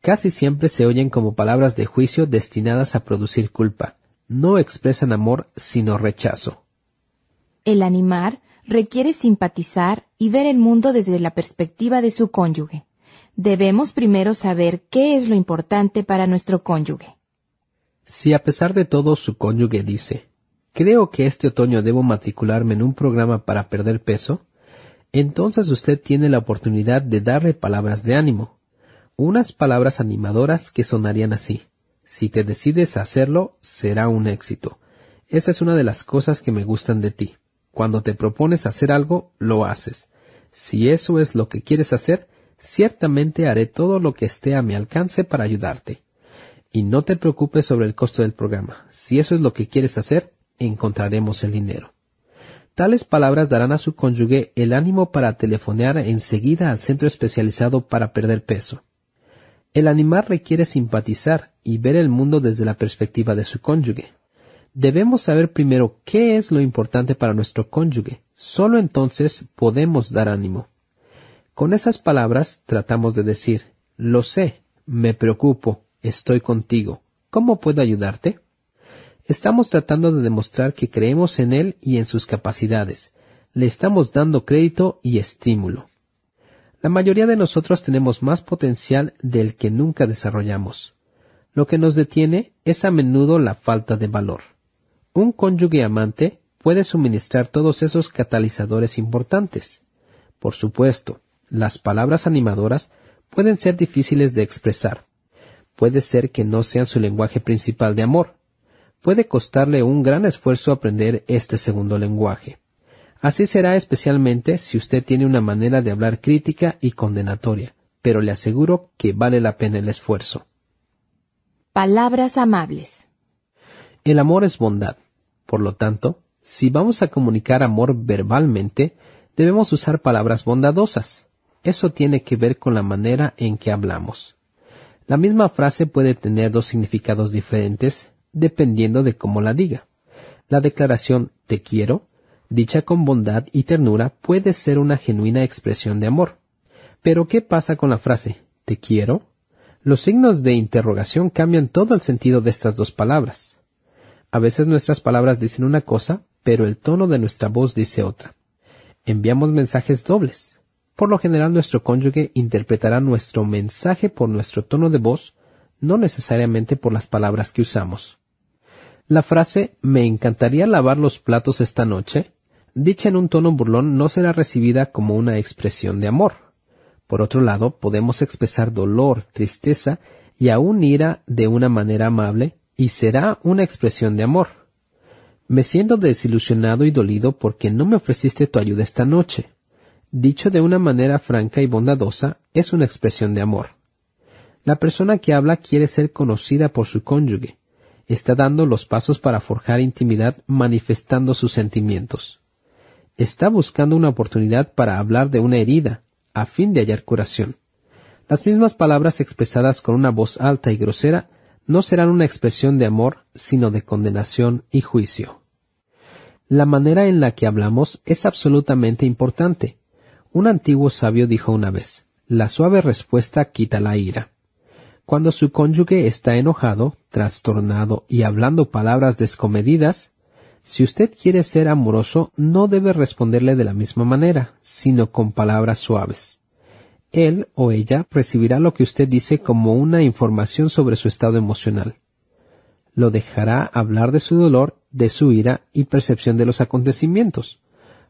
Casi siempre se oyen como palabras de juicio destinadas a producir culpa. No expresan amor, sino rechazo. El animar requiere simpatizar y ver el mundo desde la perspectiva de su cónyuge. Debemos primero saber qué es lo importante para nuestro cónyuge. Si a pesar de todo su cónyuge dice, creo que este otoño debo matricularme en un programa para perder peso, entonces usted tiene la oportunidad de darle palabras de ánimo, unas palabras animadoras que sonarían así. Si te decides a hacerlo, será un éxito. Esa es una de las cosas que me gustan de ti. Cuando te propones hacer algo, lo haces. Si eso es lo que quieres hacer, ciertamente haré todo lo que esté a mi alcance para ayudarte. Y no te preocupes sobre el costo del programa. Si eso es lo que quieres hacer, encontraremos el dinero. Tales palabras darán a su cónyuge el ánimo para telefonear enseguida al centro especializado para perder peso. El animar requiere simpatizar y ver el mundo desde la perspectiva de su cónyuge. Debemos saber primero qué es lo importante para nuestro cónyuge. Solo entonces podemos dar ánimo. Con esas palabras tratamos de decir, lo sé, me preocupo, estoy contigo. ¿Cómo puedo ayudarte? Estamos tratando de demostrar que creemos en él y en sus capacidades. Le estamos dando crédito y estímulo. La mayoría de nosotros tenemos más potencial del que nunca desarrollamos. Lo que nos detiene es a menudo la falta de valor. Un cónyuge amante puede suministrar todos esos catalizadores importantes. Por supuesto, las palabras animadoras pueden ser difíciles de expresar. Puede ser que no sean su lenguaje principal de amor. Puede costarle un gran esfuerzo aprender este segundo lenguaje. Así será especialmente si usted tiene una manera de hablar crítica y condenatoria, pero le aseguro que vale la pena el esfuerzo. Palabras amables. El amor es bondad. Por lo tanto, si vamos a comunicar amor verbalmente, debemos usar palabras bondadosas. Eso tiene que ver con la manera en que hablamos. La misma frase puede tener dos significados diferentes dependiendo de cómo la diga. La declaración te quiero, dicha con bondad y ternura, puede ser una genuina expresión de amor. Pero ¿qué pasa con la frase te quiero? Los signos de interrogación cambian todo el sentido de estas dos palabras. A veces nuestras palabras dicen una cosa, pero el tono de nuestra voz dice otra. Enviamos mensajes dobles. Por lo general nuestro cónyuge interpretará nuestro mensaje por nuestro tono de voz, no necesariamente por las palabras que usamos. La frase me encantaría lavar los platos esta noche, dicha en un tono burlón, no será recibida como una expresión de amor. Por otro lado, podemos expresar dolor, tristeza y aún ira de una manera amable, y será una expresión de amor. Me siento desilusionado y dolido porque no me ofreciste tu ayuda esta noche dicho de una manera franca y bondadosa, es una expresión de amor. La persona que habla quiere ser conocida por su cónyuge. Está dando los pasos para forjar intimidad manifestando sus sentimientos. Está buscando una oportunidad para hablar de una herida, a fin de hallar curación. Las mismas palabras expresadas con una voz alta y grosera no serán una expresión de amor, sino de condenación y juicio. La manera en la que hablamos es absolutamente importante, un antiguo sabio dijo una vez, la suave respuesta quita la ira. Cuando su cónyuge está enojado, trastornado y hablando palabras descomedidas, si usted quiere ser amoroso, no debe responderle de la misma manera, sino con palabras suaves. Él o ella recibirá lo que usted dice como una información sobre su estado emocional. Lo dejará hablar de su dolor, de su ira y percepción de los acontecimientos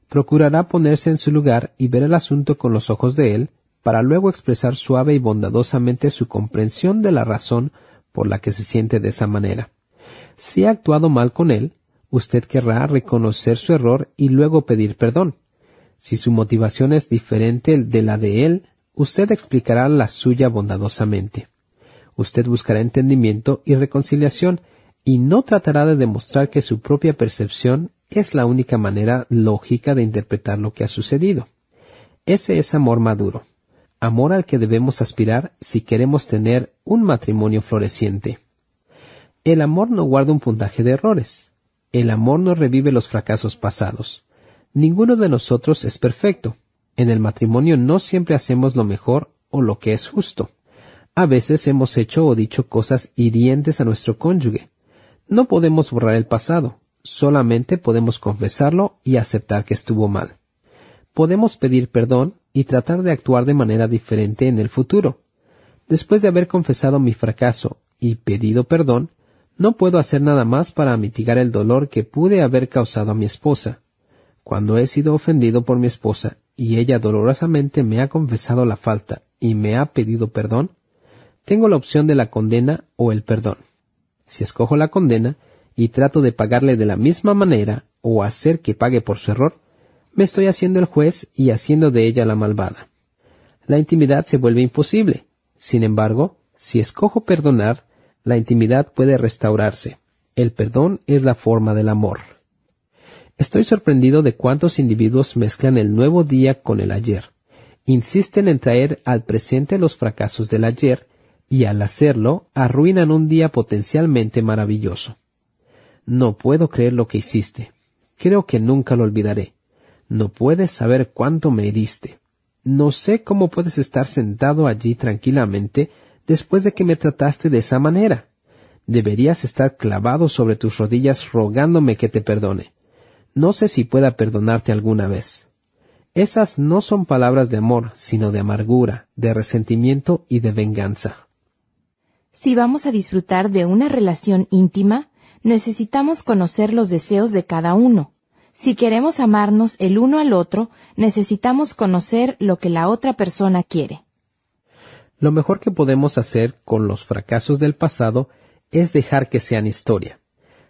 procurará ponerse en su lugar y ver el asunto con los ojos de él, para luego expresar suave y bondadosamente su comprensión de la razón por la que se siente de esa manera. Si ha actuado mal con él, usted querrá reconocer su error y luego pedir perdón. Si su motivación es diferente de la de él, usted explicará la suya bondadosamente. Usted buscará entendimiento y reconciliación y no tratará de demostrar que su propia percepción es la única manera lógica de interpretar lo que ha sucedido. Ese es amor maduro, amor al que debemos aspirar si queremos tener un matrimonio floreciente. El amor no guarda un puntaje de errores. El amor no revive los fracasos pasados. Ninguno de nosotros es perfecto. En el matrimonio no siempre hacemos lo mejor o lo que es justo. A veces hemos hecho o dicho cosas hirientes a nuestro cónyuge. No podemos borrar el pasado, solamente podemos confesarlo y aceptar que estuvo mal. Podemos pedir perdón y tratar de actuar de manera diferente en el futuro. Después de haber confesado mi fracaso y pedido perdón, no puedo hacer nada más para mitigar el dolor que pude haber causado a mi esposa. Cuando he sido ofendido por mi esposa y ella dolorosamente me ha confesado la falta y me ha pedido perdón, tengo la opción de la condena o el perdón. Si escojo la condena y trato de pagarle de la misma manera o hacer que pague por su error, me estoy haciendo el juez y haciendo de ella la malvada. La intimidad se vuelve imposible. Sin embargo, si escojo perdonar, la intimidad puede restaurarse. El perdón es la forma del amor. Estoy sorprendido de cuántos individuos mezclan el nuevo día con el ayer. Insisten en traer al presente los fracasos del ayer y al hacerlo arruinan un día potencialmente maravilloso. No puedo creer lo que hiciste. Creo que nunca lo olvidaré. No puedes saber cuánto me heriste. No sé cómo puedes estar sentado allí tranquilamente después de que me trataste de esa manera. Deberías estar clavado sobre tus rodillas rogándome que te perdone. No sé si pueda perdonarte alguna vez. Esas no son palabras de amor, sino de amargura, de resentimiento y de venganza. Si vamos a disfrutar de una relación íntima, necesitamos conocer los deseos de cada uno. Si queremos amarnos el uno al otro, necesitamos conocer lo que la otra persona quiere. Lo mejor que podemos hacer con los fracasos del pasado es dejar que sean historia.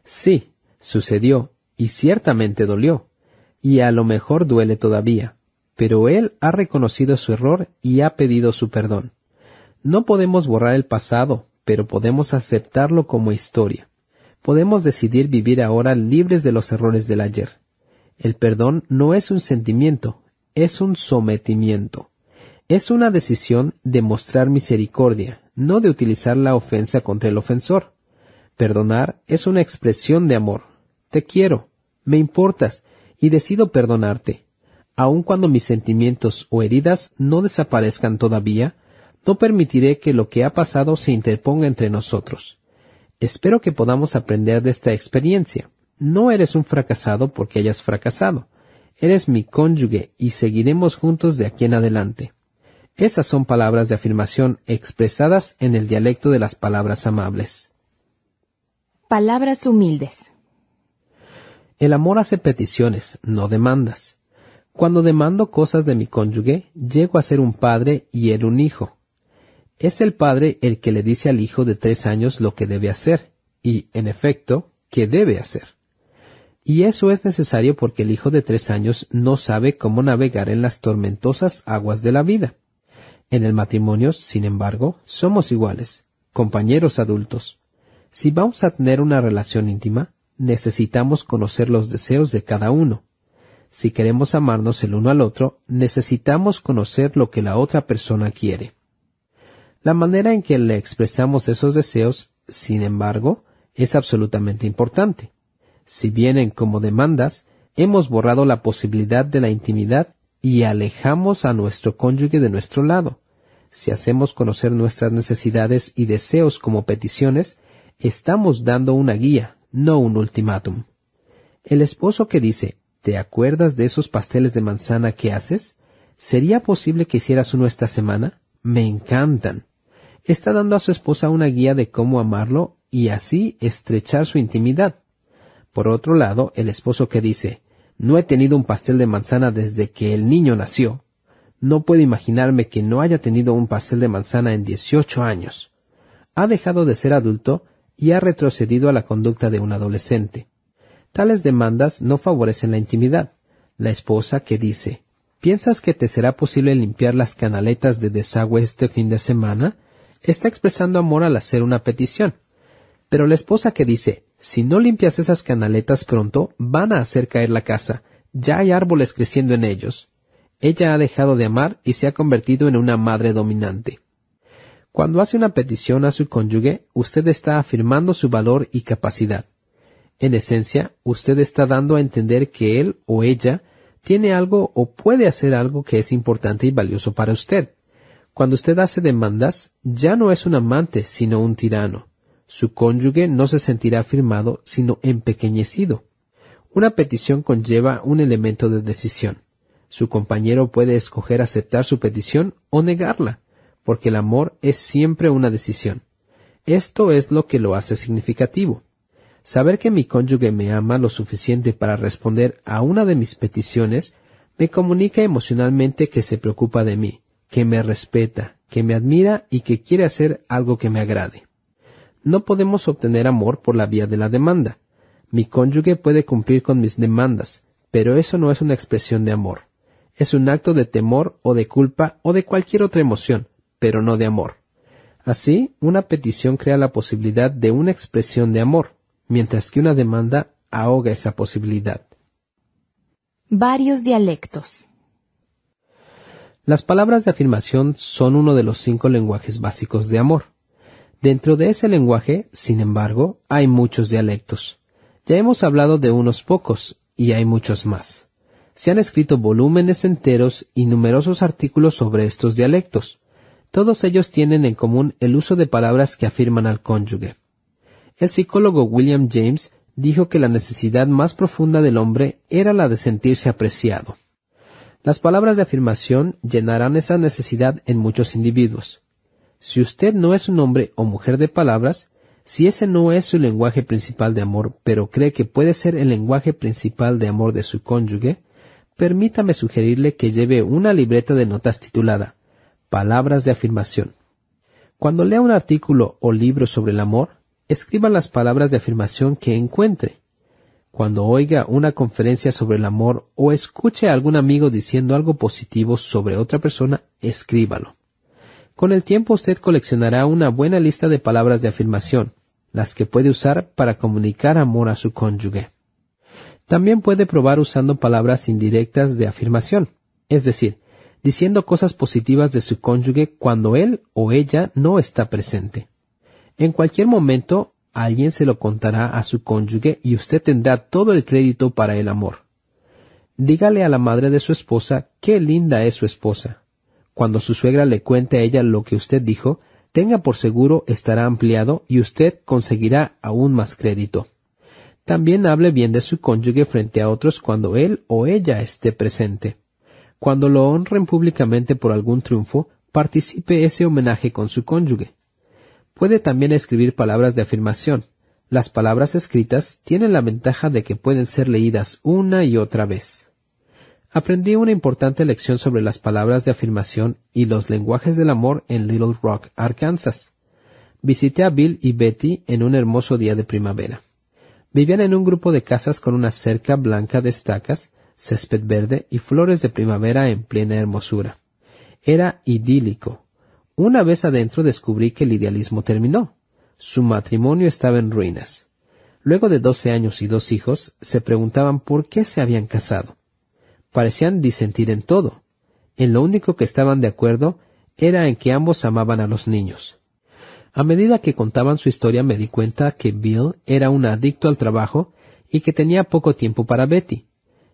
Sí, sucedió y ciertamente dolió, y a lo mejor duele todavía, pero él ha reconocido su error y ha pedido su perdón. No podemos borrar el pasado, pero podemos aceptarlo como historia. Podemos decidir vivir ahora libres de los errores del ayer. El perdón no es un sentimiento, es un sometimiento. Es una decisión de mostrar misericordia, no de utilizar la ofensa contra el ofensor. Perdonar es una expresión de amor. Te quiero, me importas y decido perdonarte. Aun cuando mis sentimientos o heridas no desaparezcan todavía, no permitiré que lo que ha pasado se interponga entre nosotros. Espero que podamos aprender de esta experiencia. No eres un fracasado porque hayas fracasado. Eres mi cónyuge y seguiremos juntos de aquí en adelante. Esas son palabras de afirmación expresadas en el dialecto de las palabras amables. Palabras humildes. El amor hace peticiones, no demandas. Cuando demando cosas de mi cónyuge, llego a ser un padre y él un hijo. Es el padre el que le dice al hijo de tres años lo que debe hacer, y, en efecto, qué debe hacer. Y eso es necesario porque el hijo de tres años no sabe cómo navegar en las tormentosas aguas de la vida. En el matrimonio, sin embargo, somos iguales, compañeros adultos. Si vamos a tener una relación íntima, necesitamos conocer los deseos de cada uno. Si queremos amarnos el uno al otro, necesitamos conocer lo que la otra persona quiere. La manera en que le expresamos esos deseos, sin embargo, es absolutamente importante. Si vienen como demandas, hemos borrado la posibilidad de la intimidad y alejamos a nuestro cónyuge de nuestro lado. Si hacemos conocer nuestras necesidades y deseos como peticiones, estamos dando una guía, no un ultimátum. El esposo que dice, ¿te acuerdas de esos pasteles de manzana que haces? ¿Sería posible que hicieras uno esta semana? Me encantan. Está dando a su esposa una guía de cómo amarlo y así estrechar su intimidad. Por otro lado, el esposo que dice, No he tenido un pastel de manzana desde que el niño nació. No puedo imaginarme que no haya tenido un pastel de manzana en 18 años. Ha dejado de ser adulto y ha retrocedido a la conducta de un adolescente. Tales demandas no favorecen la intimidad. La esposa que dice, ¿piensas que te será posible limpiar las canaletas de desagüe este fin de semana? está expresando amor al hacer una petición. Pero la esposa que dice, si no limpias esas canaletas pronto, van a hacer caer la casa. Ya hay árboles creciendo en ellos. Ella ha dejado de amar y se ha convertido en una madre dominante. Cuando hace una petición a su cónyuge, usted está afirmando su valor y capacidad. En esencia, usted está dando a entender que él o ella tiene algo o puede hacer algo que es importante y valioso para usted. Cuando usted hace demandas, ya no es un amante, sino un tirano. Su cónyuge no se sentirá afirmado, sino empequeñecido. Una petición conlleva un elemento de decisión. Su compañero puede escoger aceptar su petición o negarla, porque el amor es siempre una decisión. Esto es lo que lo hace significativo. Saber que mi cónyuge me ama lo suficiente para responder a una de mis peticiones me comunica emocionalmente que se preocupa de mí, que me respeta, que me admira y que quiere hacer algo que me agrade. No podemos obtener amor por la vía de la demanda. Mi cónyuge puede cumplir con mis demandas, pero eso no es una expresión de amor. Es un acto de temor o de culpa o de cualquier otra emoción, pero no de amor. Así, una petición crea la posibilidad de una expresión de amor, mientras que una demanda ahoga esa posibilidad. Varios dialectos. Las palabras de afirmación son uno de los cinco lenguajes básicos de amor. Dentro de ese lenguaje, sin embargo, hay muchos dialectos. Ya hemos hablado de unos pocos, y hay muchos más. Se han escrito volúmenes enteros y numerosos artículos sobre estos dialectos. Todos ellos tienen en común el uso de palabras que afirman al cónyuge. El psicólogo William James dijo que la necesidad más profunda del hombre era la de sentirse apreciado. Las palabras de afirmación llenarán esa necesidad en muchos individuos. Si usted no es un hombre o mujer de palabras, si ese no es su lenguaje principal de amor, pero cree que puede ser el lenguaje principal de amor de su cónyuge, permítame sugerirle que lleve una libreta de notas titulada Palabras de afirmación. Cuando lea un artículo o libro sobre el amor, escriba las palabras de afirmación que encuentre. Cuando oiga una conferencia sobre el amor o escuche a algún amigo diciendo algo positivo sobre otra persona, escríbalo. Con el tiempo usted coleccionará una buena lista de palabras de afirmación, las que puede usar para comunicar amor a su cónyuge. También puede probar usando palabras indirectas de afirmación, es decir, diciendo cosas positivas de su cónyuge cuando él o ella no está presente. En cualquier momento, alguien se lo contará a su cónyuge y usted tendrá todo el crédito para el amor. Dígale a la madre de su esposa qué linda es su esposa, cuando su suegra le cuente a ella lo que usted dijo, tenga por seguro estará ampliado y usted conseguirá aún más crédito. También hable bien de su cónyuge frente a otros cuando él o ella esté presente. Cuando lo honren públicamente por algún triunfo, participe ese homenaje con su cónyuge. Puede también escribir palabras de afirmación. Las palabras escritas tienen la ventaja de que pueden ser leídas una y otra vez aprendí una importante lección sobre las palabras de afirmación y los lenguajes del amor en Little Rock, Arkansas. Visité a Bill y Betty en un hermoso día de primavera. Vivían en un grupo de casas con una cerca blanca de estacas, césped verde y flores de primavera en plena hermosura. Era idílico. Una vez adentro descubrí que el idealismo terminó. Su matrimonio estaba en ruinas. Luego de doce años y dos hijos, se preguntaban por qué se habían casado parecían disentir en todo. En lo único que estaban de acuerdo era en que ambos amaban a los niños. A medida que contaban su historia me di cuenta que Bill era un adicto al trabajo y que tenía poco tiempo para Betty.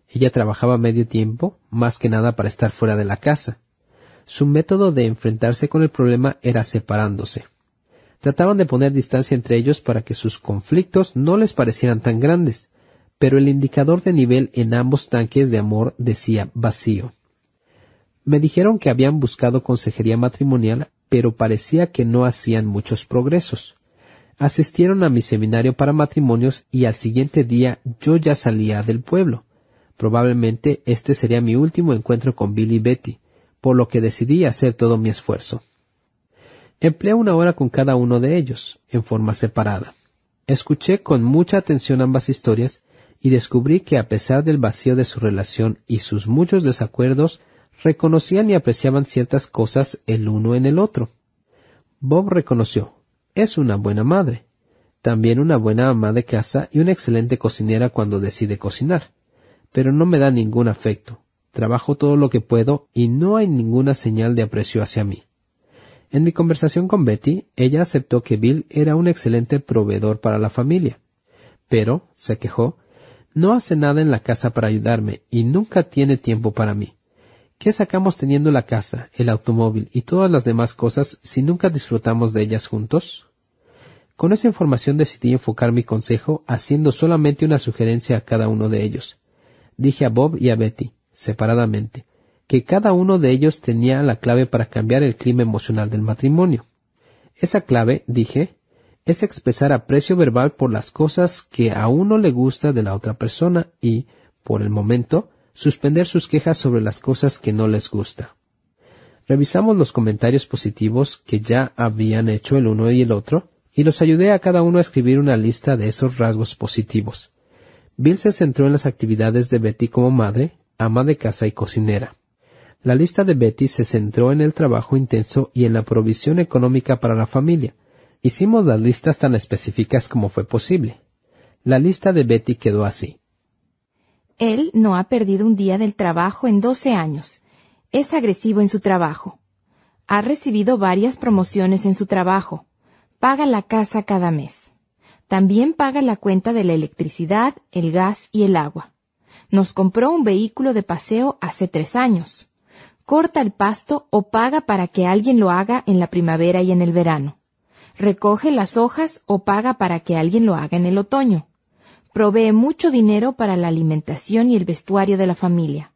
Ella trabajaba medio tiempo, más que nada para estar fuera de la casa. Su método de enfrentarse con el problema era separándose. Trataban de poner distancia entre ellos para que sus conflictos no les parecieran tan grandes, pero el indicador de nivel en ambos tanques de amor decía vacío. Me dijeron que habían buscado consejería matrimonial, pero parecía que no hacían muchos progresos. Asistieron a mi seminario para matrimonios y al siguiente día yo ya salía del pueblo. Probablemente este sería mi último encuentro con Bill y Betty, por lo que decidí hacer todo mi esfuerzo. Empleé una hora con cada uno de ellos, en forma separada. Escuché con mucha atención ambas historias y descubrí que a pesar del vacío de su relación y sus muchos desacuerdos, reconocían y apreciaban ciertas cosas el uno en el otro. Bob reconoció, es una buena madre, también una buena ama de casa y una excelente cocinera cuando decide cocinar, pero no me da ningún afecto. Trabajo todo lo que puedo y no hay ninguna señal de aprecio hacia mí. En mi conversación con Betty, ella aceptó que Bill era un excelente proveedor para la familia. Pero, se quejó, no hace nada en la casa para ayudarme y nunca tiene tiempo para mí. ¿Qué sacamos teniendo la casa, el automóvil y todas las demás cosas si nunca disfrutamos de ellas juntos? Con esa información decidí enfocar mi consejo haciendo solamente una sugerencia a cada uno de ellos. Dije a Bob y a Betty, separadamente, que cada uno de ellos tenía la clave para cambiar el clima emocional del matrimonio. Esa clave, dije, es expresar aprecio verbal por las cosas que a uno le gusta de la otra persona y, por el momento, suspender sus quejas sobre las cosas que no les gusta. Revisamos los comentarios positivos que ya habían hecho el uno y el otro, y los ayudé a cada uno a escribir una lista de esos rasgos positivos. Bill se centró en las actividades de Betty como madre, ama de casa y cocinera. La lista de Betty se centró en el trabajo intenso y en la provisión económica para la familia. Hicimos las listas tan específicas como fue posible. La lista de Betty quedó así. Él no ha perdido un día del trabajo en 12 años. Es agresivo en su trabajo. Ha recibido varias promociones en su trabajo. Paga la casa cada mes. También paga la cuenta de la electricidad, el gas y el agua. Nos compró un vehículo de paseo hace tres años. Corta el pasto o paga para que alguien lo haga en la primavera y en el verano. Recoge las hojas o paga para que alguien lo haga en el otoño provee mucho dinero para la alimentación y el vestuario de la familia.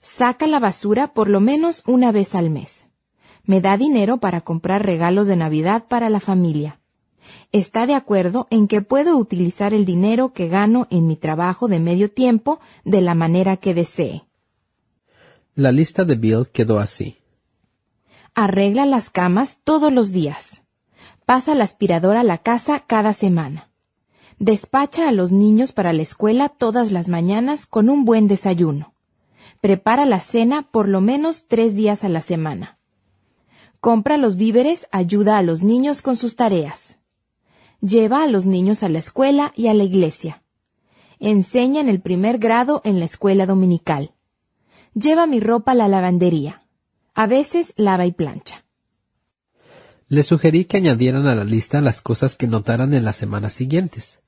Saca la basura por lo menos una vez al mes. Me da dinero para comprar regalos de Navidad para la familia. Está de acuerdo en que puedo utilizar el dinero que gano en mi trabajo de medio tiempo de la manera que desee. La lista de Bill quedó así. Arregla las camas todos los días. Pasa la aspiradora a la casa cada semana. Despacha a los niños para la escuela todas las mañanas con un buen desayuno. Prepara la cena por lo menos tres días a la semana. Compra los víveres, ayuda a los niños con sus tareas. Lleva a los niños a la escuela y a la iglesia. Enseña en el primer grado en la escuela dominical. Lleva mi ropa a la lavandería. A veces lava y plancha. Le sugerí que añadieran a la lista las cosas que notaran en las semanas siguientes.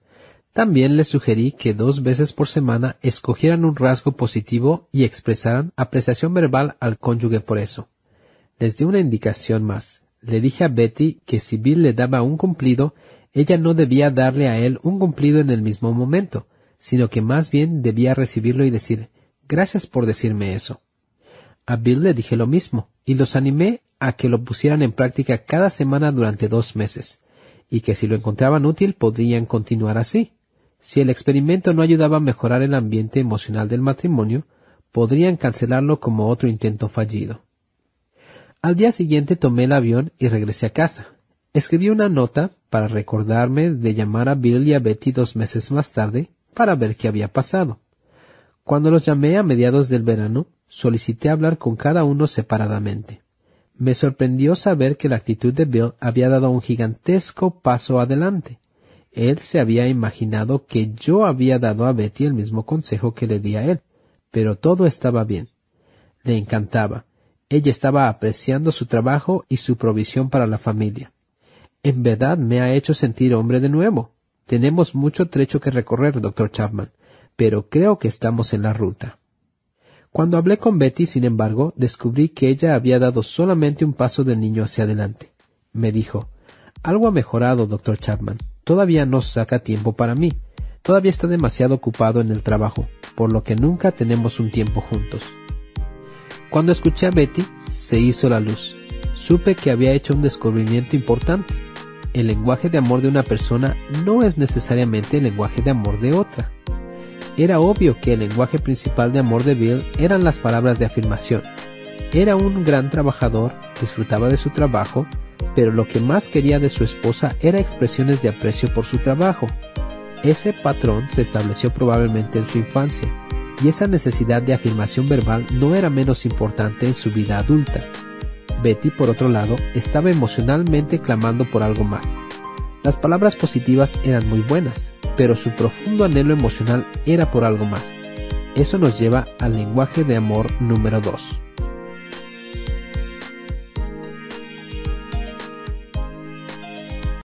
También les sugerí que dos veces por semana escogieran un rasgo positivo y expresaran apreciación verbal al cónyuge por eso. Les di una indicación más. Le dije a Betty que si Bill le daba un cumplido, ella no debía darle a él un cumplido en el mismo momento, sino que más bien debía recibirlo y decir gracias por decirme eso. A Bill le dije lo mismo, y los animé a que lo pusieran en práctica cada semana durante dos meses, y que si lo encontraban útil podrían continuar así. Si el experimento no ayudaba a mejorar el ambiente emocional del matrimonio, podrían cancelarlo como otro intento fallido. Al día siguiente tomé el avión y regresé a casa. Escribí una nota para recordarme de llamar a Bill y a Betty dos meses más tarde para ver qué había pasado. Cuando los llamé a mediados del verano, solicité hablar con cada uno separadamente. Me sorprendió saber que la actitud de Bill había dado un gigantesco paso adelante. Él se había imaginado que yo había dado a Betty el mismo consejo que le di a él, pero todo estaba bien. Le encantaba. Ella estaba apreciando su trabajo y su provisión para la familia. En verdad me ha hecho sentir hombre de nuevo. Tenemos mucho trecho que recorrer, doctor Chapman, pero creo que estamos en la ruta. Cuando hablé con Betty, sin embargo, descubrí que ella había dado solamente un paso del niño hacia adelante. Me dijo, algo ha mejorado, doctor Chapman todavía no saca tiempo para mí. Todavía está demasiado ocupado en el trabajo, por lo que nunca tenemos un tiempo juntos. Cuando escuché a Betty, se hizo la luz. Supe que había hecho un descubrimiento importante. El lenguaje de amor de una persona no es necesariamente el lenguaje de amor de otra. Era obvio que el lenguaje principal de amor de Bill eran las palabras de afirmación. Era un gran trabajador, disfrutaba de su trabajo, pero lo que más quería de su esposa era expresiones de aprecio por su trabajo. Ese patrón se estableció probablemente en su infancia, y esa necesidad de afirmación verbal no era menos importante en su vida adulta. Betty, por otro lado, estaba emocionalmente clamando por algo más. Las palabras positivas eran muy buenas, pero su profundo anhelo emocional era por algo más. Eso nos lleva al lenguaje de amor número 2.